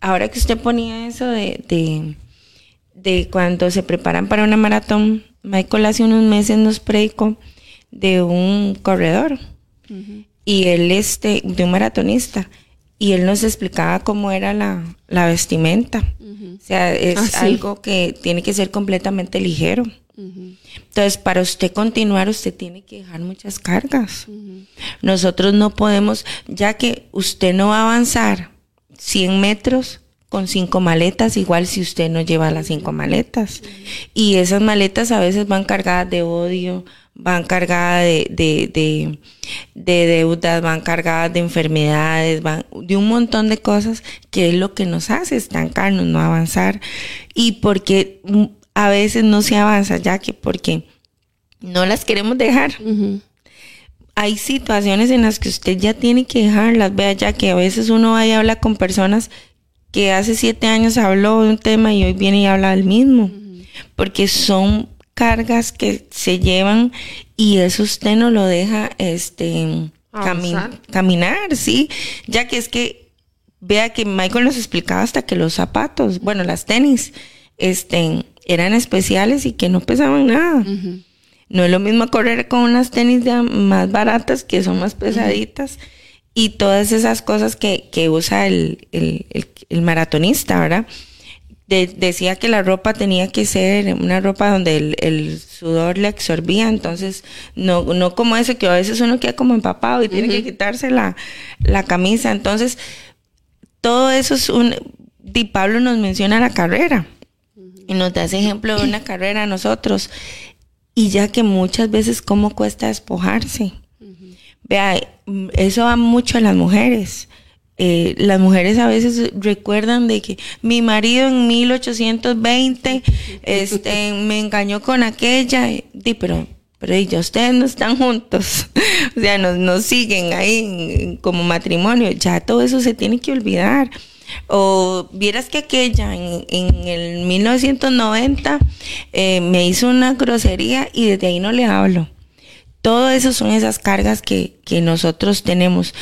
ahora que usted ponía eso de, de, cuando se preparan para una maratón, Michael hace unos meses nos predicó de un corredor y él este, de un maratonista y él nos explicaba cómo era la, vestimenta. O sea, es ah, algo que tiene que ser completamente ligero. Entonces, para usted continuar, usted tiene que dejar muchas cargas. Nosotros no podemos, ya que usted no va a avanzar 100 metros con cinco maletas, igual si usted no lleva las cinco maletas. Y esas maletas a veces van cargadas de odio, van cargadas de, de, de, deudas, van cargadas de enfermedades, van de un montón de cosas que es lo que nos hace estancarnos, no avanzar. Y porque a veces no se avanza, ya que porque no las queremos dejar. Hay situaciones en las que usted ya tiene que dejarlas, vea ya que a veces uno va y habla con personas que hace siete años habló de un tema y hoy viene y habla del mismo. Porque son cargas que se llevan y eso usted no lo deja este caminar, sí. Ya que es que vea que Michael nos explicaba hasta que los zapatos, bueno, las tenis, este, eran especiales y que no pesaban nada. No es lo mismo correr con unas tenis más baratas que son más pesaditas y todas esas cosas que, que usa el, el- el- el maratonista, ¿verdad? De- decía que la ropa tenía que ser una ropa donde el, el sudor le absorbía, entonces no, no como eso que a veces uno queda como empapado y tiene que quitarse la, la camisa. Entonces, todo eso es un... Di Pablo nos menciona la carrera y nos da ese ejemplo de una (clears throat) carrera a nosotros. Y ya que muchas veces cómo cuesta despojarse. Vea, eso va mucho a las mujeres. Eh, las mujeres a veces recuerdan de que mi marido en 1820 (laughs) este, me engañó con aquella. Di, pero, pero y ya ustedes no están juntos. (laughs) o sea, nos, nos siguen ahí en- como matrimonio. Ya todo eso se tiene que olvidar. O vieras que aquella en, en el 1990 eh, me hizo una grosería y desde ahí no le hablo. Todo eso son esas cargas que, que nosotros tenemos.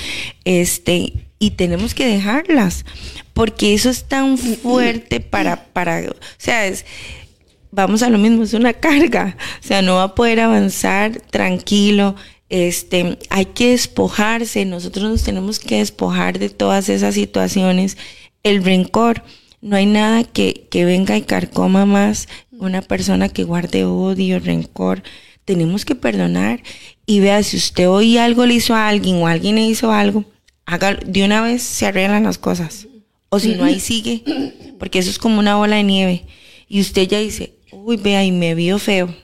Este, y tenemos que dejarlas. Porque eso es tan fuerte para, para, o sea, es, vamos a lo mismo, es una carga. O sea, no va a poder avanzar tranquilo. Este, hay que despojarse, nosotros nos tenemos que despojar de todas esas situaciones. El rencor, no hay nada que, que venga y carcoma más una persona que guarde odio, rencor. Tenemos que perdonar. Y vea, si usted hoy algo le hizo a alguien o alguien le hizo algo, haga, de una vez se arreglan las cosas. O si no, ahí sigue, porque eso es como una bola de nieve. Y usted ya dice, uy, vea, y me vio feo.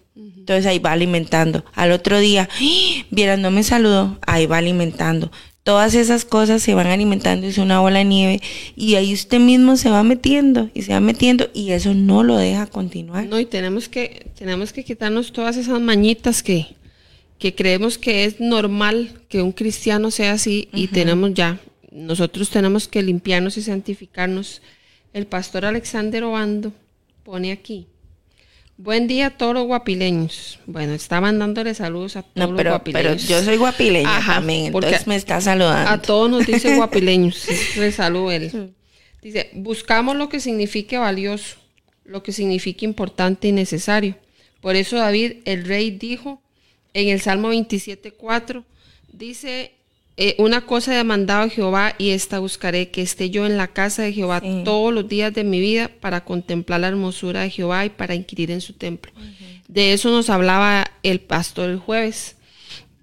Entonces ahí va alimentando. Al otro día, ¡Ah! vieras, no me saludó, ahí va alimentando. Todas esas cosas se van alimentando, es una bola de nieve. Y ahí usted mismo se va metiendo y se va metiendo y eso no lo deja continuar. No, y tenemos que, tenemos que quitarnos todas esas mañitas que, que creemos que es normal que un cristiano sea así y tenemos ya, nosotros tenemos que limpiarnos y santificarnos. El pastor Alexander Obando pone aquí. Buen día a todos los guapileños. Bueno, está mandándole saludos a todos No, los pero, pero guapileños. yo soy guapileña Ajá, también, entonces me está saludando. A todos nos dice (laughs) guapileños. es de salud él. Dice, buscamos lo que signifique valioso, lo que signifique importante y necesario. Por eso David, el rey, dijo en el Salmo 27.4, dice, eh, una cosa he demandado a Jehová y esta buscaré, que esté yo en la casa de Jehová Sí. todos los días de mi vida para contemplar la hermosura de Jehová y para inquirir en su templo. De eso nos hablaba el pastor el jueves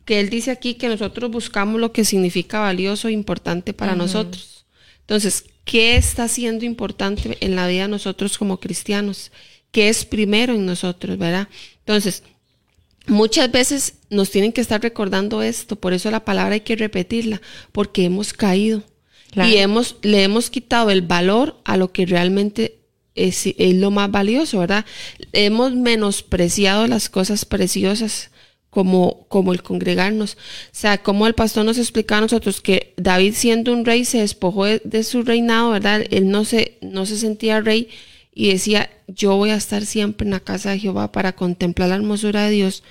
que él dice aquí que nosotros buscamos lo que significa valioso e importante para nosotros. Entonces, ¿qué está siendo importante en la vida de nosotros como cristianos? ¿Qué es primero en nosotros, verdad? Entonces, muchas veces nos tienen que estar recordando esto, por eso la palabra hay que repetirla, porque hemos caído Claro. y hemos, le hemos quitado el valor a lo que realmente es, es lo más valioso, ¿verdad? Hemos menospreciado las cosas preciosas como, como el congregarnos. O sea, como el pastor nos explicaba a nosotros que David siendo un rey se despojó de, de su reinado, ¿verdad? Él no se, no se sentía rey y decía, yo voy a estar siempre en la casa de Jehová para contemplar la hermosura de Dios.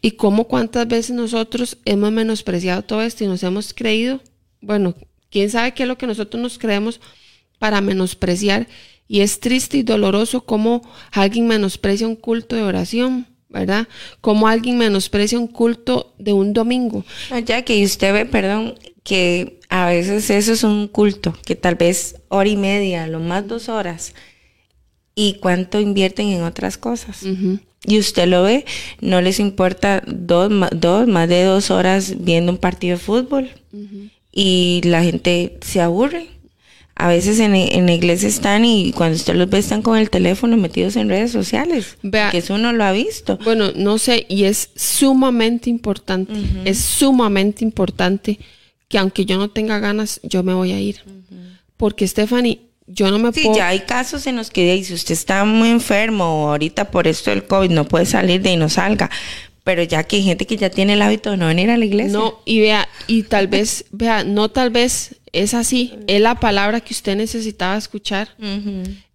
Y cómo cuántas veces nosotros hemos menospreciado todo esto y nos hemos creído, bueno, quién sabe qué es lo que nosotros nos creemos para menospreciar. Y es triste y doloroso cómo alguien menosprecia un culto de oración, ¿verdad? Como alguien menosprecia un culto de un domingo. No, ya que usted ve, perdón, que a veces eso es un culto, que tal vez hora y media, lo más dos horas, y cuánto invierten en otras cosas. Y usted lo ve, no les importa dos, dos, más de dos horas viendo un partido de fútbol y la gente se aburre. A veces en, en la iglesia están y cuando usted los ve están con el teléfono metidos en redes sociales, Vea- que eso uno lo ha visto. Bueno, no sé, y es sumamente importante, es sumamente importante que aunque yo no tenga ganas, yo me voy a ir. Porque Stephanie, yo no me Sí, puedo... ya hay casos en los que si usted está muy enfermo ahorita por esto del COVID no puede salir de ahí no salga. Pero ya que hay gente que ya tiene el hábito de no venir a la iglesia. No, y vea, y tal vez, vea, no tal vez es así, es la palabra que usted necesitaba escuchar.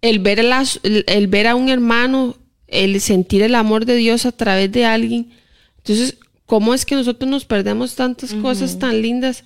el, ver el, ver a un hermano, el sentir el amor de Dios a través de alguien. Entonces, ¿cómo es que nosotros nos perdemos tantas cosas tan lindas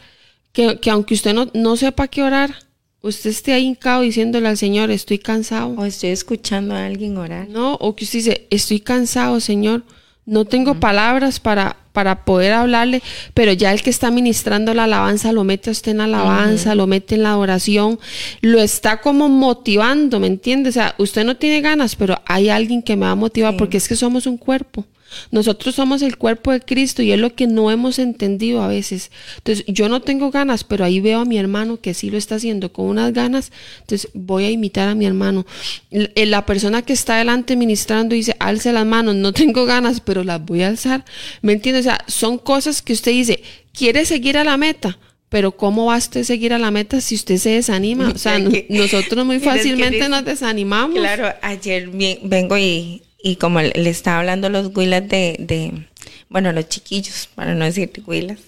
que, aunque usted no, no sepa qué orar, usted esté ahí hincado diciéndole al Señor, estoy cansado. O estoy escuchando a alguien orar. No, o que usted dice, estoy cansado, Señor. No tengo palabras para, para poder hablarle, pero ya el que está ministrando la alabanza lo mete a usted en la alabanza, lo mete en la oración, lo está como motivando, ¿me entiende? O sea, usted no tiene ganas, pero hay alguien que me va a motivar porque es que somos un cuerpo. Nosotros somos el cuerpo de Cristo y es lo que no hemos entendido a veces. Entonces, yo no tengo ganas, pero ahí veo a mi hermano que sí lo está haciendo con unas ganas, entonces voy a imitar a mi hermano. Eh, la persona que está delante ministrando dice, alce las manos, no tengo ganas, pero las voy a alzar. ¿Me entiendes? O sea, son cosas que usted dice, quiere seguir a la meta, pero ¿cómo va usted a seguir a la meta si usted se desanima? O sea, (laughs) nosotros muy (laughs) fácilmente nos desanimamos. Claro, ayer vengo y y como le estaba hablando los huilas de, de, bueno, los chiquillos, para no decir huilas,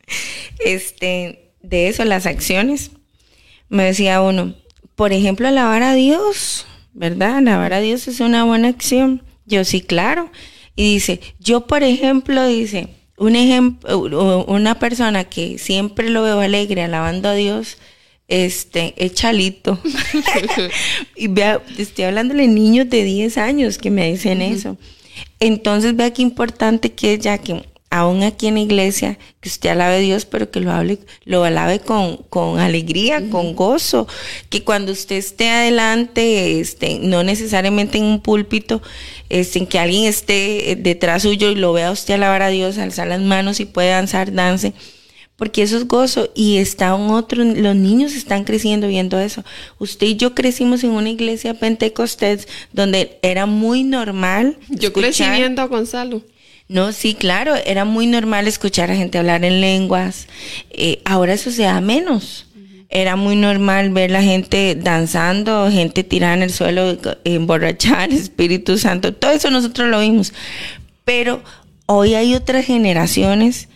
(laughs) este, de eso, las acciones, me decía uno, por ejemplo, alabar a Dios, ¿verdad? Alabar a Dios es una buena acción. Yo sí, claro. Y dice, yo por ejemplo, dice, un ejemplo, una persona que siempre lo veo alegre alabando a Dios, este, es Chalito. (laughs) y vea, estoy hablando de niños de 10 años que me dicen eso. Entonces vea qué importante que es ya que aún aquí en la iglesia, que usted alabe a Dios, pero que lo hable, lo alabe con, con alegría, con gozo, que cuando usted esté adelante, este, no necesariamente en un púlpito, este, en que alguien esté detrás suyo y lo vea usted alabar a Dios, alzar las manos y puede danzar, dance porque eso es gozo y está un otro, los niños están creciendo viendo eso. Usted y yo crecimos en una iglesia pentecostés donde era muy normal. Yo crecí viendo a Gonzalo. No, sí, claro, era muy normal escuchar a gente hablar en lenguas. Eh, ahora eso se da menos. Era muy normal ver la gente danzando, gente tirada en el suelo, emborrachar, (laughs) Espíritu Santo, todo eso nosotros lo vimos. Pero hoy hay otras generaciones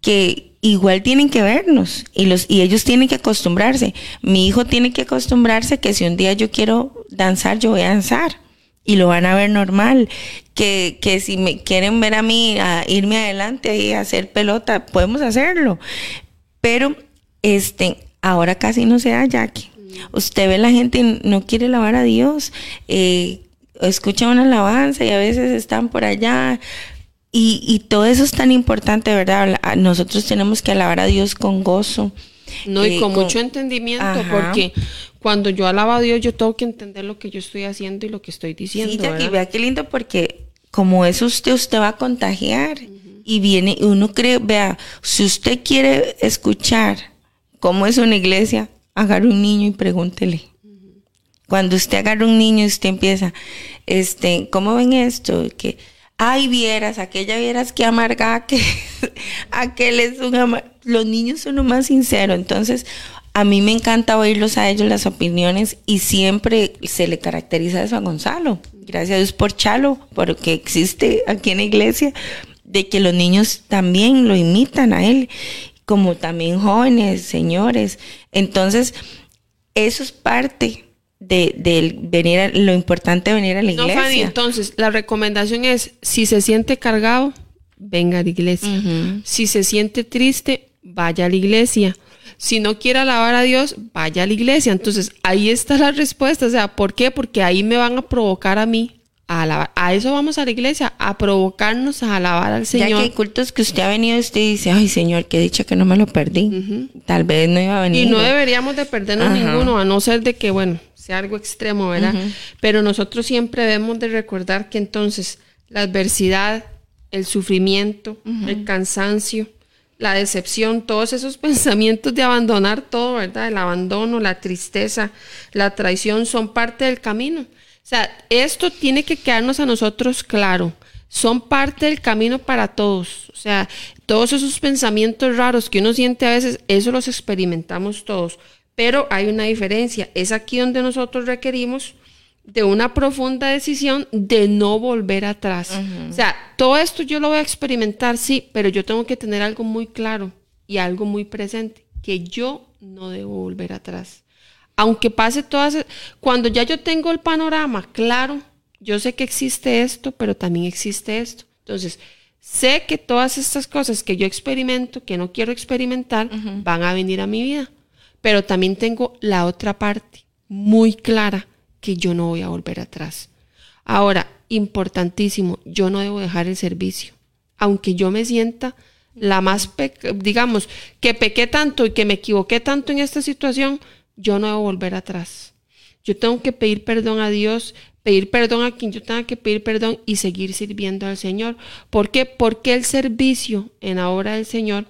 que, igual tienen que vernos y los y ellos tienen que acostumbrarse. Mi hijo tiene que acostumbrarse que si un día yo quiero danzar, yo voy a danzar y lo van a ver normal. Que, que si me quieren ver a mí a irme adelante y hacer pelota, podemos hacerlo. Pero este ahora casi no se da, Jackie. Usted ve la gente no quiere alabar a Dios, eh, escucha una alabanza y a veces están por allá y, y, todo eso es tan importante, ¿verdad? Nosotros tenemos que alabar a Dios con gozo. No, y eh, con, mucho entendimiento, porque cuando yo alabo a Dios, yo tengo que entender lo que yo estoy haciendo y lo que estoy diciendo. Sí, Jackie, vea qué lindo, porque como es usted, usted va a contagiar. Y viene, uno cree, vea, si usted quiere escuchar cómo es una iglesia, agarre un niño y pregúntele. Cuando usted agarra un niño y usted empieza, este, ¿cómo ven esto? Que ay, vieras, aquella vieras que amarga, (laughs) que aquel es un Los niños son lo más sinceros, entonces a mí me encanta oírlos a ellos las opiniones y siempre se le caracteriza eso a Gonzalo. Gracias a Dios por Chalo, porque existe aquí en la iglesia, de que los niños también lo imitan a él, como también jóvenes, señores. Entonces, eso es parte de, venir a, lo importante de venir a la iglesia. No, Fanny, entonces la recomendación es, si se siente cargado, venga a la iglesia. Si se siente triste, vaya a la iglesia. Si no quiere alabar a Dios, vaya a la iglesia. Entonces, ahí está la respuesta. O sea, ¿por qué? Porque ahí me van a provocar a mí a alabar. A eso vamos a la iglesia, a provocarnos a alabar al Señor. Ya que hay cultos que usted ha venido y usted dice, ay Señor, qué dicha que no me lo perdí. Tal vez no iba a venir. Y no deberíamos de perdernos ninguno, a no ser de que, bueno, algo extremo, ¿verdad? Pero nosotros siempre debemos de recordar que entonces la adversidad, el sufrimiento, el cansancio, la decepción, todos esos (laughs) pensamientos de abandonar todo, ¿verdad? El abandono, la tristeza, la traición son parte del camino. O sea, esto tiene que quedarnos a nosotros claro. Son parte del camino para todos. O sea, todos esos pensamientos raros que uno siente a veces, eso los experimentamos todos. Pero hay una diferencia. Es aquí donde nosotros requerimos de una profunda decisión de no volver atrás. O sea, todo esto yo lo voy a experimentar, sí, pero yo tengo que tener algo muy claro y algo muy presente, que yo no debo volver atrás. Aunque pase todas, cuando ya yo tengo el panorama claro, yo sé que existe esto, pero también existe esto. Entonces, sé que todas estas cosas que yo experimento, que no quiero experimentar, van a venir a mi vida. Pero también tengo la otra parte muy clara que yo no voy a volver atrás. Ahora, importantísimo, yo no debo dejar el servicio. Aunque yo me sienta la más, digamos, que pequé tanto y que me equivoqué tanto en esta situación, yo no debo volver atrás. Yo tengo que pedir perdón a Dios, pedir perdón a quien yo tenga que pedir perdón y seguir sirviendo al Señor. ¿Por qué? Porque el servicio en la obra del Señor,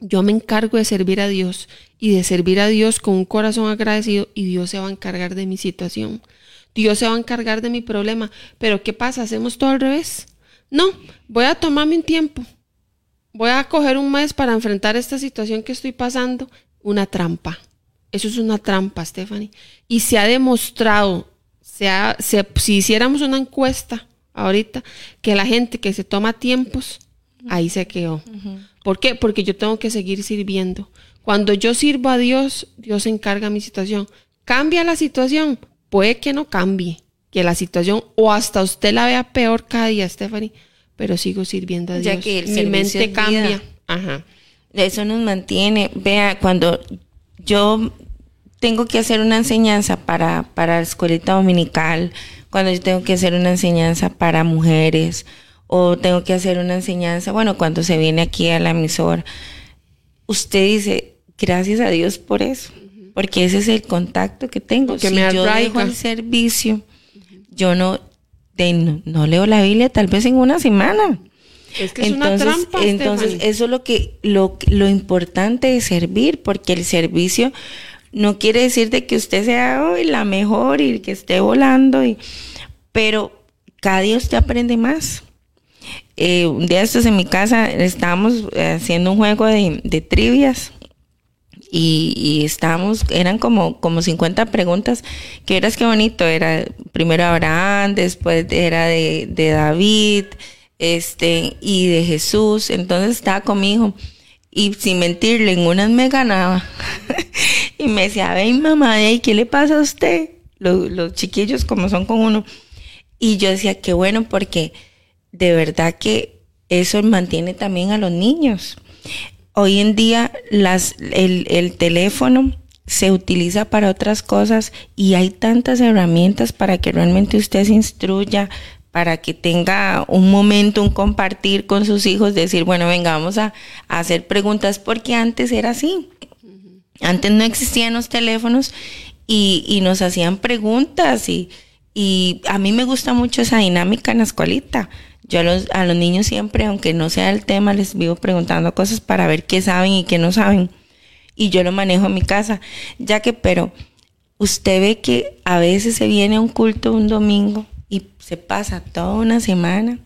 yo me encargo de servir a Dios y de servir a Dios con un corazón agradecido y Dios se va a encargar de mi situación. Dios se va a encargar de mi problema. Pero ¿qué pasa? ¿Hacemos todo al revés? No, voy a tomarme un tiempo. Voy a coger un mes para enfrentar esta situación que estoy pasando. Una trampa. Eso es una trampa, Stephanie. Y se ha demostrado, se si hiciéramos una encuesta ahorita, que la gente que se toma tiempos, ahí se quedó. ¿Por qué? Porque yo tengo que seguir sirviendo. Cuando yo sirvo a Dios, Dios se encarga de mi situación. ¿Cambia la situación? Puede que no cambie, que la situación o hasta usted la vea peor cada día, Stephanie, pero sigo sirviendo a Dios. Ya que el mi mente cambia. Ajá. Eso nos mantiene. Vea, cuando yo tengo que hacer una enseñanza para, para la escuelita dominical, cuando yo tengo que hacer una enseñanza para mujeres, o tengo que hacer una enseñanza, bueno, cuando se viene aquí a la emisora, usted dice, gracias a Dios por eso, porque ese es el contacto que tengo. Que si me yo dejo el servicio, yo no, no, leo la Biblia tal vez en una semana. Es que es una trampa. Entonces, eso es lo que, lo, lo importante de servir, porque el servicio no quiere decir de que usted sea hoy la mejor y que esté volando, y, pero cada día usted aprende más. Eh, un día estos en mi casa estábamos haciendo un juego de, de trivias y, estábamos, eran como, como 50 preguntas, que eras qué bonito, era primero Abraham, después era de, de David, este, y de Jesús, entonces estaba con mi hijo y sin mentirle, en unas me ganaba. (laughs) y me decía, ven mamá, ¿y qué le pasa a usted? Los, los, chiquillos como son con uno. Y yo decía, qué bueno, porque de verdad que eso mantiene también a los niños. Hoy en día las, el, el teléfono se utiliza para otras cosas y hay tantas herramientas para que realmente usted se instruya, para que tenga un momento, un compartir con sus hijos, decir, bueno, venga, vamos a, hacer preguntas, porque antes era así. Antes no existían los teléfonos y, nos hacían preguntas y, y, a mí me gusta mucho esa dinámica en la escuelita. Yo a los, a los niños siempre, aunque no sea el tema, les vivo preguntando cosas para ver qué saben y qué no saben. Y yo lo manejo en mi casa, ya que, pero usted ve que a veces se viene a un culto un domingo y se pasa toda una semana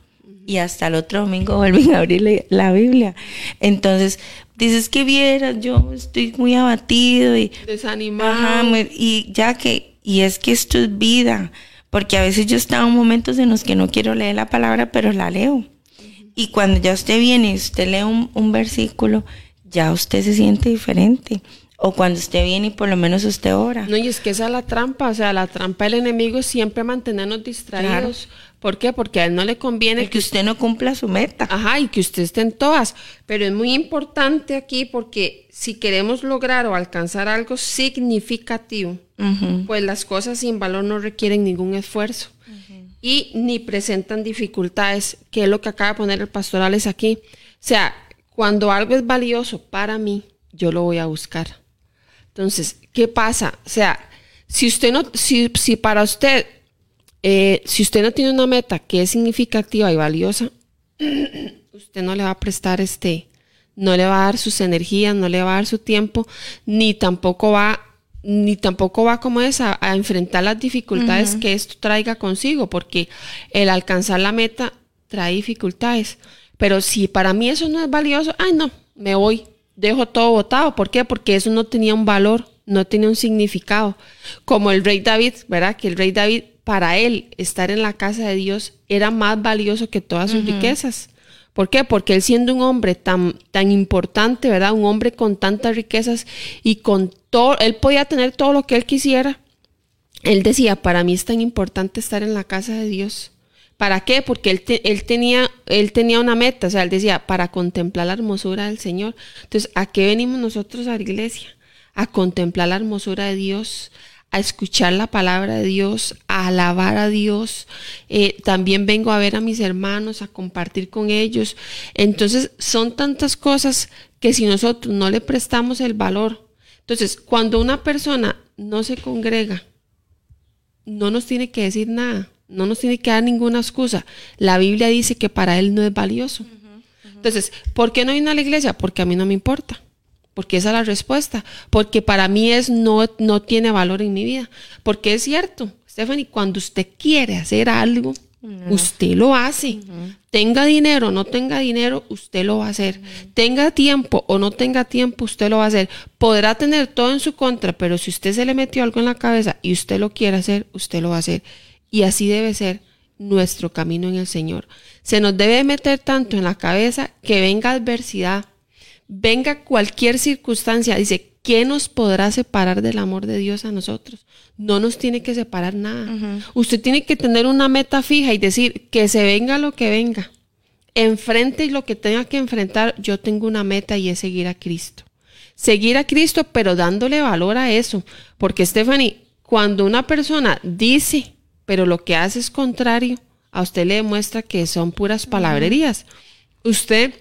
y hasta el otro domingo vuelven a abrir la Biblia. Entonces, dices que vieras, yo estoy muy abatido y desanimado. y ya que, y es que esto es vida, porque a veces yo estaba en momentos en los que no quiero leer la palabra, pero la leo. Y cuando ya usted viene y usted lee un, un versículo, ya usted se siente diferente o cuando usted viene y por lo menos usted ora. No, y es que esa es la trampa, o sea, la trampa del enemigo es siempre mantenernos distraídos. ¿Por qué? Porque a él no le conviene que, usted no cumpla su meta. Ajá, y que usted esté en todas. Pero es muy importante aquí porque si queremos lograr o alcanzar algo significativo, pues las cosas sin valor no requieren ningún esfuerzo. Y ni presentan dificultades, que es lo que acaba de poner el pastorales aquí. O sea, cuando algo es valioso para mí, yo lo voy a buscar entonces, ¿qué pasa? O sea, si usted no, si, si para usted, eh, si usted no tiene una meta que es significativa y valiosa, (clears throat) usted no le va a prestar este, no le va a dar sus energías, no le va a dar su tiempo, ni tampoco va, ni tampoco va como es a, enfrentar las dificultades que esto traiga consigo, porque el alcanzar la meta trae dificultades. Pero si para mí eso no es valioso, ay no, me voy, dejo todo votado. ¿Por qué? Porque eso no tenía un valor, no tenía un significado. Como el rey David, ¿verdad? Que el rey David, para él, estar en la casa de Dios era más valioso que todas sus riquezas. ¿Por qué? Porque él siendo un hombre tan, tan importante, ¿verdad? Un hombre con tantas riquezas y con todo, él podía tener todo lo que él quisiera. Él decía, para mí es tan importante estar en la casa de Dios. ¿Para qué? Porque él, él, tenía, él tenía una meta, o sea, él decía, para contemplar la hermosura del Señor. Entonces, ¿a qué venimos nosotros a la iglesia? A contemplar la hermosura de Dios, a escuchar la palabra de Dios, a alabar a Dios. Eh, también vengo a ver a mis hermanos, a compartir con ellos. Entonces, son tantas cosas que si nosotros no le prestamos el valor. Entonces, cuando una persona no se congrega, no nos tiene que decir nada, no nos tiene que dar ninguna excusa. La Biblia dice que para él no es valioso. Entonces, ¿por qué no viene a la iglesia? Porque a mí no me importa porque esa es la respuesta, porque para mí es no, no tiene valor en mi vida, porque es cierto, Stephanie, cuando usted quiere hacer algo, usted lo hace. Tenga dinero o no tenga dinero, usted lo va a hacer. Tenga tiempo o no tenga tiempo, usted lo va a hacer. Podrá tener todo en su contra, pero si usted se le metió algo en la cabeza y usted lo quiere hacer, usted lo va a hacer. Y así debe ser nuestro camino en el Señor. Se nos debe meter tanto en la cabeza que venga adversidad, venga cualquier circunstancia, dice, ¿qué nos podrá separar del amor de Dios a nosotros? No nos tiene que separar nada. Usted tiene que tener una meta fija y decir, que se venga lo que venga. Enfrente y lo que tenga que enfrentar, yo tengo una meta y es seguir a Cristo. Seguir a Cristo, pero dándole valor a eso. Porque, Stephanie, cuando una persona dice, pero lo que hace es contrario, a usted le demuestra que son puras palabrerías. Usted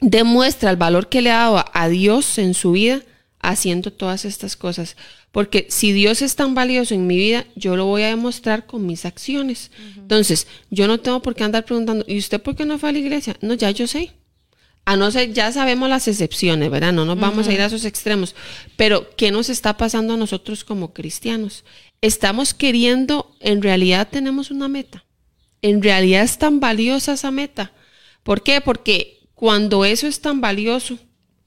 demuestra el valor que le ha dado a Dios en su vida haciendo todas estas cosas. Porque si Dios es tan valioso en mi vida, yo lo voy a demostrar con mis acciones. Entonces, yo no tengo por qué andar preguntando, ¿y usted por qué no fue a la iglesia? No, ya yo sé. A no ser, ya sabemos las excepciones, ¿verdad? No nos vamos a ir a esos extremos. Pero, ¿qué nos está pasando a nosotros como cristianos? Estamos queriendo, en realidad tenemos una meta. En realidad es tan valiosa esa meta. ¿Por qué? Porque cuando eso es tan valioso,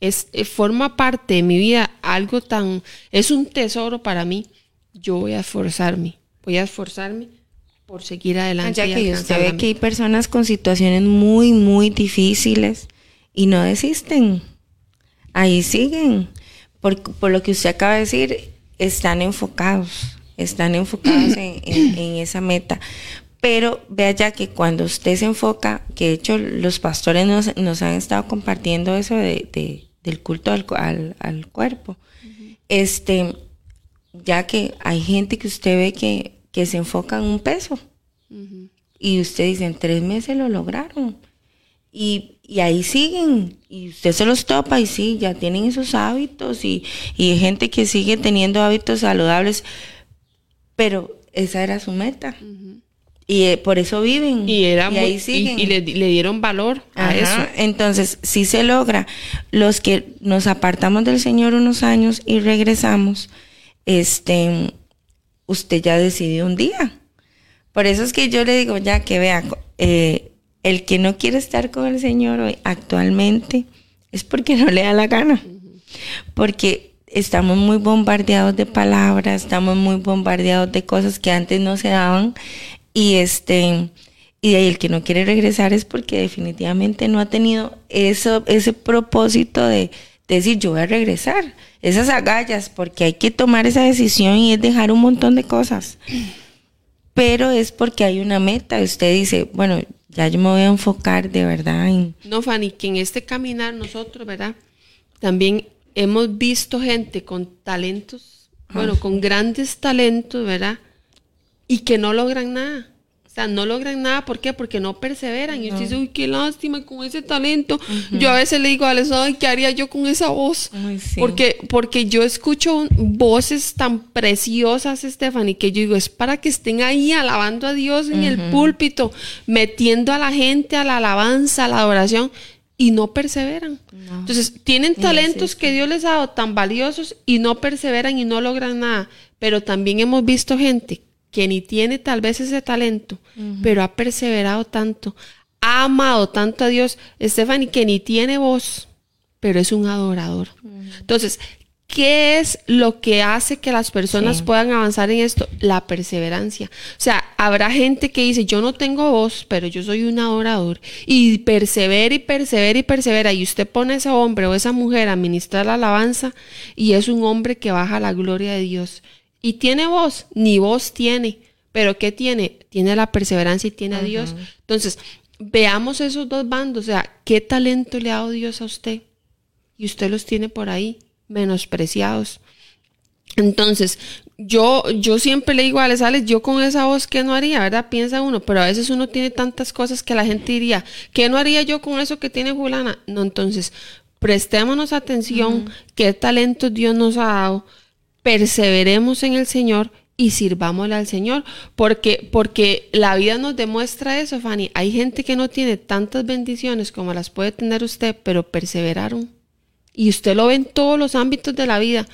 es, eh, forma parte de mi vida, algo tan, es un tesoro para mí, yo voy a esforzarme, voy a esforzarme por seguir adelante. Ya que usted ve que hay personas con situaciones muy, muy difíciles y no desisten, ahí siguen, por, por lo que usted acaba de decir, están enfocados, están enfocados en esa meta. Pero vea ya que cuando usted se enfoca, que de hecho los pastores nos, han estado compartiendo eso de, del culto al, al, cuerpo, este, ya que hay gente que usted ve que, que se enfoca en un peso. Y usted dice, en tres meses lo lograron. Y, y, ahí siguen, y usted se los topa y sí, ya tienen esos hábitos y, y hay gente que sigue teniendo hábitos saludables, pero esa era su meta. Y eh, por eso viven. Y, era ahí siguen. Y, le, dieron valor a eso. Entonces, si se logra, los que nos apartamos del Señor unos años y regresamos, este, usted ya decidió un día. Por eso es que yo le digo, ya que vea, eh, el que no quiere estar con el Señor hoy actualmente es porque no le da la gana. Porque estamos muy bombardeados de palabras, estamos muy bombardeados de cosas que antes no se daban y este y de ahí el que no quiere regresar es porque definitivamente no ha tenido eso, ese propósito de, decir yo voy a regresar. Esas agallas, porque hay que tomar esa decisión y es dejar un montón de cosas. Pero es porque hay una meta. Usted dice, bueno, ya yo me voy a enfocar de verdad en... No, Fanny, que en este caminar nosotros, ¿verdad? También hemos visto gente con talentos, bueno, con grandes talentos, ¿verdad? Y que no logran nada. O sea, no logran nada, ¿por qué? Porque no perseveran. Y usted dice, uy, qué lástima con ese talento. Yo a veces le digo a Alex, ay, ¿qué haría yo con esa voz? porque, porque yo escucho voces tan preciosas, Stephanie, que yo digo, es para que estén ahí alabando a Dios en el púlpito, metiendo a la gente a la alabanza, a la adoración, y no perseveran. Entonces, tienen talentos que Dios les ha dado tan valiosos y no perseveran y no logran nada. Pero también hemos visto gente que ni tiene tal vez ese talento, pero ha perseverado tanto, ha amado tanto a Dios, Stephanie, que ni tiene voz, pero es un adorador. Entonces, ¿Qué es lo que hace que las personas Sí. puedan avanzar en esto? La perseverancia. O sea, habrá gente que dice, yo no tengo voz, pero yo soy un adorador. Y persevera y persevera y persevera. Y usted pone a ese hombre o esa mujer a ministrar la alabanza y es un hombre que baja la gloria de Dios. ¿Y tiene voz? Ni voz tiene. ¿Pero qué tiene? Tiene la perseverancia y tiene a Dios. Entonces, veamos esos dos bandos. O sea, ¿qué talento le ha dado Dios a usted? y usted los tiene por ahí menospreciados. Entonces, yo, yo siempre le digo a Alex, yo con esa voz, ¿qué no haría? ¿Verdad? Piensa uno, pero a veces uno tiene tantas cosas que la gente diría, ¿qué no haría yo con eso que tiene Julana? No, entonces, prestémonos atención, qué talentos Dios nos ha dado, perseveremos en el Señor y sirvámosle al Señor, porque, porque la vida nos demuestra eso, Fanny. Hay gente que no tiene tantas bendiciones como las puede tener usted, pero perseveraron. Y usted lo ve en todos los ámbitos de la vida,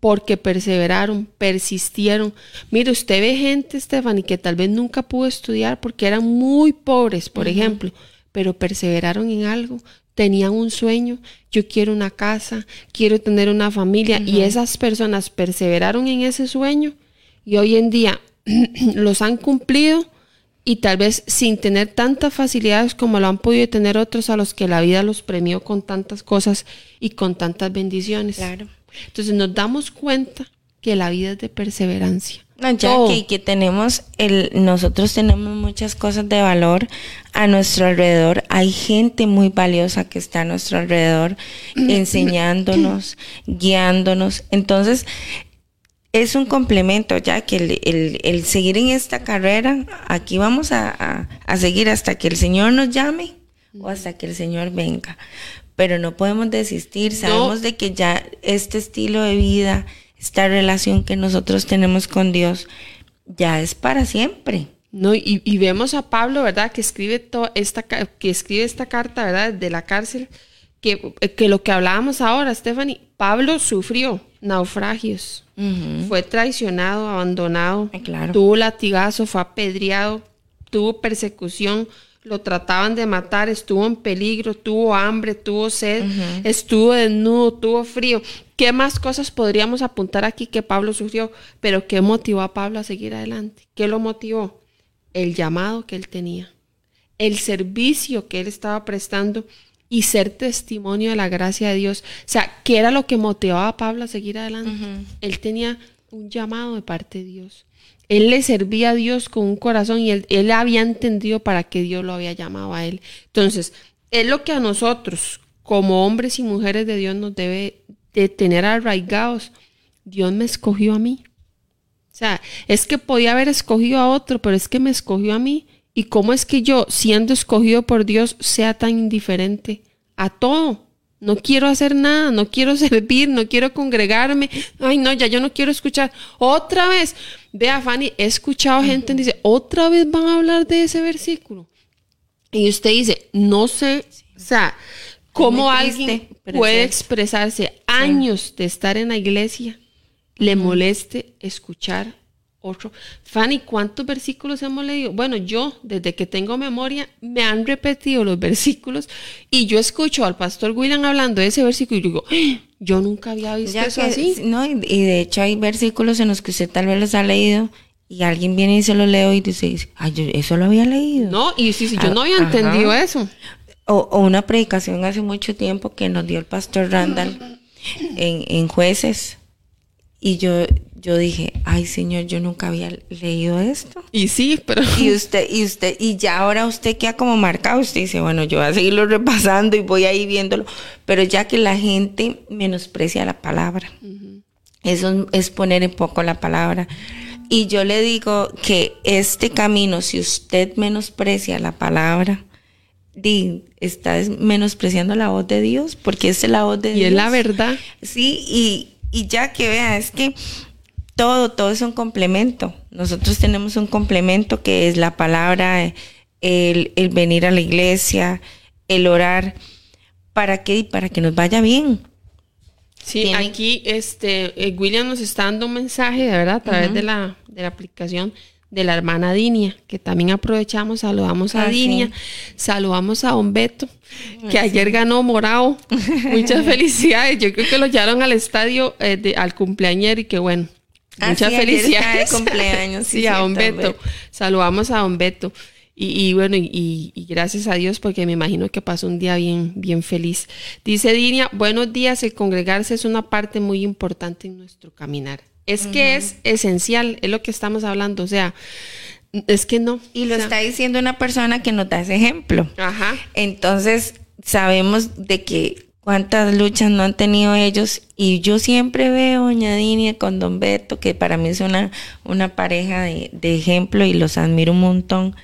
porque perseveraron, persistieron. Mire, usted ve gente, Stephanie, que tal vez nunca pudo estudiar porque eran muy pobres, por ejemplo, pero perseveraron en algo, tenían un sueño, yo quiero una casa, quiero tener una familia, y esas personas perseveraron en ese sueño y hoy en día (clears throat) los han cumplido y tal vez sin tener tantas facilidades como lo han podido tener otros a los que la vida los premió con tantas cosas y con tantas bendiciones. Claro. Entonces nos damos cuenta que la vida es de perseverancia. No, ya que, que tenemos el, nosotros tenemos muchas cosas de valor a nuestro alrededor. Hay gente muy valiosa que está a nuestro alrededor enseñándonos, guiándonos. Entonces, es un complemento, ya que el, el- el seguir en esta carrera, aquí vamos a, a- a seguir hasta que el Señor nos llame o hasta que el Señor venga. Pero no podemos desistir, sabemos de que ya este estilo de vida, esta relación que nosotros tenemos con Dios, ya es para siempre. No, y, y vemos a Pablo, ¿verdad? Que escribe toda esta que escribe esta carta, ¿verdad? De la cárcel, que, que lo que hablábamos ahora, Stephanie, Pablo sufrió naufragios, fue traicionado, abandonado, claro. tuvo latigazo, fue apedreado, tuvo persecución, lo trataban de matar, estuvo en peligro, tuvo hambre, tuvo sed, estuvo desnudo, tuvo frío. ¿Qué más cosas podríamos apuntar aquí que Pablo sufrió? Pero ¿qué motivó a Pablo a seguir adelante? ¿Qué lo motivó? El llamado que él tenía, el servicio que él estaba prestando y ser testimonio de la gracia de Dios. O sea, ¿qué era lo que motivaba a Pablo a seguir adelante? Él tenía un llamado de parte de Dios. Él le servía a Dios con un corazón y él, él había entendido para qué Dios lo había llamado a él. Entonces, es lo que a nosotros, como hombres y mujeres de Dios, nos debe de tener arraigados. Dios me escogió a mí. O sea, es que podía haber escogido a otro, pero es que me escogió a mí. ¿Y cómo es que yo, siendo escogido por Dios, sea tan indiferente a todo? No quiero hacer nada, no quiero (laughs) servir, no quiero congregarme. Ay, no, ya yo no quiero escuchar. Otra vez, vea, Fanny, he escuchado gente que dice, otra vez van a hablar de ese versículo. Y usted dice, no sé, o sea, cómo alguien puede expresarse años de estar en la iglesia, le moleste escuchar otro. Fanny, ¿cuántos versículos hemos leído? Bueno, yo, desde que tengo memoria, me han repetido los versículos y yo escucho al pastor William hablando de ese versículo y digo, "Ah, yo nunca había visto Ya eso que- así. No, y, de hecho hay versículos en los que usted tal vez los ha leído y alguien viene y se lo leo y dice, ay, yo eso lo había leído. No, y sí, sí, yo Ah, no había ajá. entendido eso. O, o una predicación hace mucho tiempo que nos dio el pastor Randall en, en jueces. Y yo, yo dije, ay Señor, yo nunca había leído esto. Y sí, pero... Y usted, y usted, y ya ahora usted queda como marcado, usted dice, bueno, yo voy a seguirlo repasando y voy ahí viéndolo. Pero ya que la gente menosprecia la palabra. Eso es poner en poco la palabra. Y yo le digo que este camino, si usted menosprecia la palabra, di, está menospreciando la voz de Dios, porque es la voz de Y Dios. es la verdad. Sí, y, y ya que vea, es que todo, todo es un complemento. Nosotros tenemos un complemento que es la palabra, el, el venir a la iglesia, el orar. ¿Para qué? Para que nos vaya bien. Sí, Tienen- aquí este eh, William nos está dando un mensaje, de verdad, a través de, la, de la aplicación. De la hermana Dinia, que también aprovechamos, saludamos a Ah, Dinia, sí. saludamos a Don Beto, que ayer ganó morado. (laughs) Muchas felicidades. Yo creo que lo llevaron al estadio eh, de- al cumpleañero y que bueno. Ah, Muchas sí, felicidades. cumpleaños, (laughs) sí, a Don Beto. Beto. Saludamos a Don Beto. Y, y bueno, y gracias a Dios porque me imagino que pasó un día bien, bien feliz. Dice Dinia, buenos días, el congregarse es una parte muy importante en nuestro caminar. Es que es esencial, es lo que estamos hablando, o sea, es que no. Y lo o sea, está diciendo una persona que nos da ese ejemplo. Ajá. Entonces, sabemos de que cuántas luchas no han tenido ellos. Y yo siempre veo a Doña Dinia con Don Beto, que para mí es una, una pareja de, de ejemplo y los admiro un montón.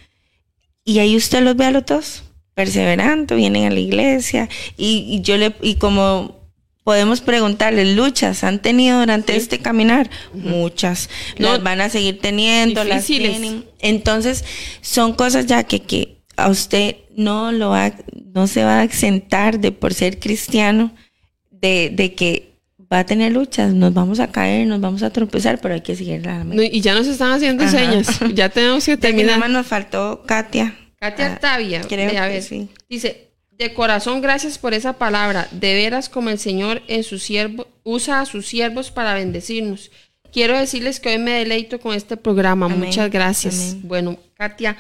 Y ahí usted los ve a los dos, perseverando, vienen a la iglesia. Y, y yo le, y como podemos preguntarles, luchas han tenido durante Sí. este caminar, muchas. No, las van a seguir teniendo, las difíciles. tienen. Entonces, son cosas ya que, que a usted no lo va, no se va a exentar de por ser cristiano, de, de que va a tener luchas, nos vamos a caer, nos vamos a tropezar, pero hay que seguir la No, y ya nos están haciendo Ajá. señas. Ya tenemos que terminar. más nos faltó Katia. Katia Ah, Tavia, creo que sí. dice, de corazón gracias por esa palabra, de veras como el Señor en su siervo, usa a sus siervos para bendecirnos. Quiero decirles que hoy me deleito con este programa, Amén, muchas gracias. amén. Bueno, Katia,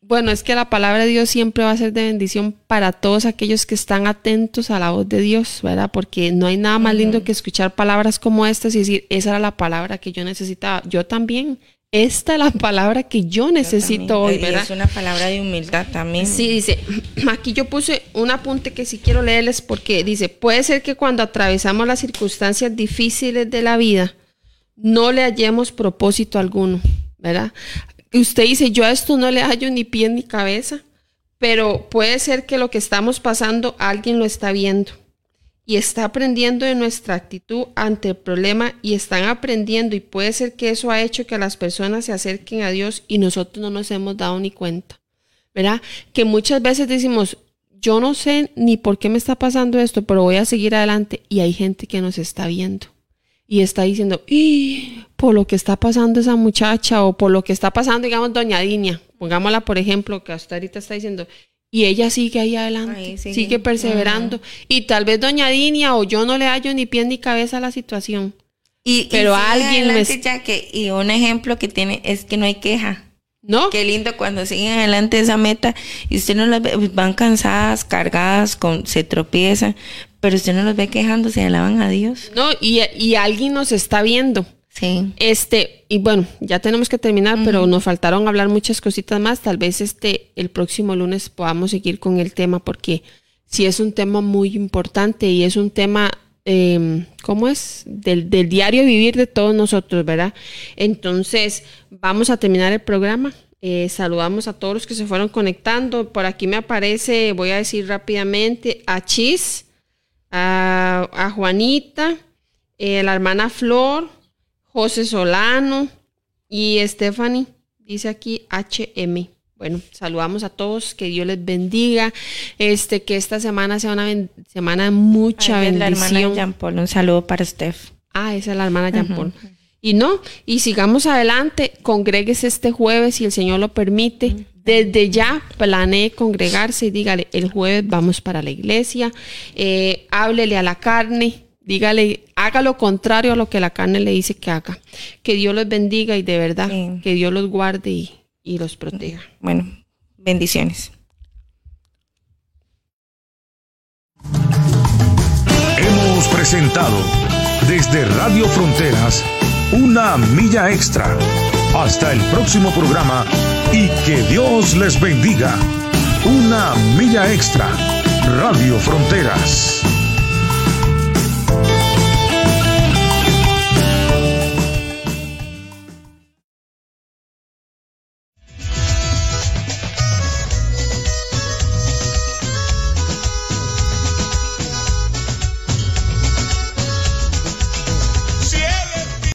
bueno, es que la palabra de Dios siempre va a ser de bendición para todos aquellos que están atentos a la voz de Dios, ¿verdad? Porque no hay nada más lindo que escuchar palabras como estas y decir, esa era la palabra que yo necesitaba. Yo también, esta es la palabra que yo necesito También. hoy, ¿verdad? Es una palabra de humildad también. Sí, dice, (clears throat) aquí yo puse un apunte que sí quiero leerles porque dice, puede ser que cuando atravesamos las circunstancias difíciles de la vida, no le hallemos propósito alguno, ¿verdad? Usted dice, yo a esto no le hallo ni pie ni cabeza, pero puede ser que lo que estamos pasando alguien lo está viendo y está aprendiendo de nuestra actitud ante el problema y están aprendiendo y puede ser que eso ha hecho que las personas se acerquen a Dios y nosotros no nos hemos dado ni cuenta. ¿verdad? Que muchas veces decimos, yo no sé ni por qué me está pasando esto, pero voy a seguir adelante. Y hay gente que nos está viendo y está diciendo, "Y, por lo que está pasando esa muchacha o por lo que está pasando, digamos, doña Dinia, pongámosla por ejemplo, que hasta ahorita está diciendo, y ella sigue ahí adelante, Ahí sigue, sigue. perseverando. Y tal vez doña Dinia o yo no le hallo ni pie ni cabeza a la situación. Y, Pero alguien me adelante es- ya que y un ejemplo que tiene es que no hay queja. ¿No? Qué lindo cuando siguen adelante de esa meta y usted no las ve, van cansadas, cargadas, con, se tropiezan, pero usted no los ve quejándose, alaban a Dios. No, y, y alguien nos está viendo. Sí. Este, y bueno, ya tenemos que terminar, pero nos faltaron hablar muchas cositas más. Tal vez este, el próximo lunes podamos seguir con el tema, porque sí es un tema muy importante y es un tema, eh, ¿cómo es? Del, del diario vivir de todos nosotros, ¿verdad? Entonces, vamos a terminar el programa. Eh, saludamos a todos los que se fueron conectando. Por aquí me aparece, voy a decir rápidamente, a Chis, a, a Juanita, eh, la hermana Flor, José Solano y Stephanie, dice aquí HM. Bueno, saludamos a todos, que Dios les bendiga, este, que esta semana sea una semana de mucha es la hermana bendición. Jean Paul, un saludo para Steph. Ah, esa es la hermana Jean Paul. Y no, y sigamos adelante, congréguese este jueves si el Señor lo permite. Desde ya planee congregarse y dígale, el jueves vamos para la iglesia, eh, háblele a la carne, dígale, haga lo contrario a lo que la carne le dice que haga. Que Dios los bendiga y de verdad, Sí. que Dios los guarde y, y los proteja. Bueno, bendiciones. Hemos presentado desde Radio Fronteras una milla extra. Hasta el próximo programa y que Dios les bendiga. Una milla extra. Radio Fronteras.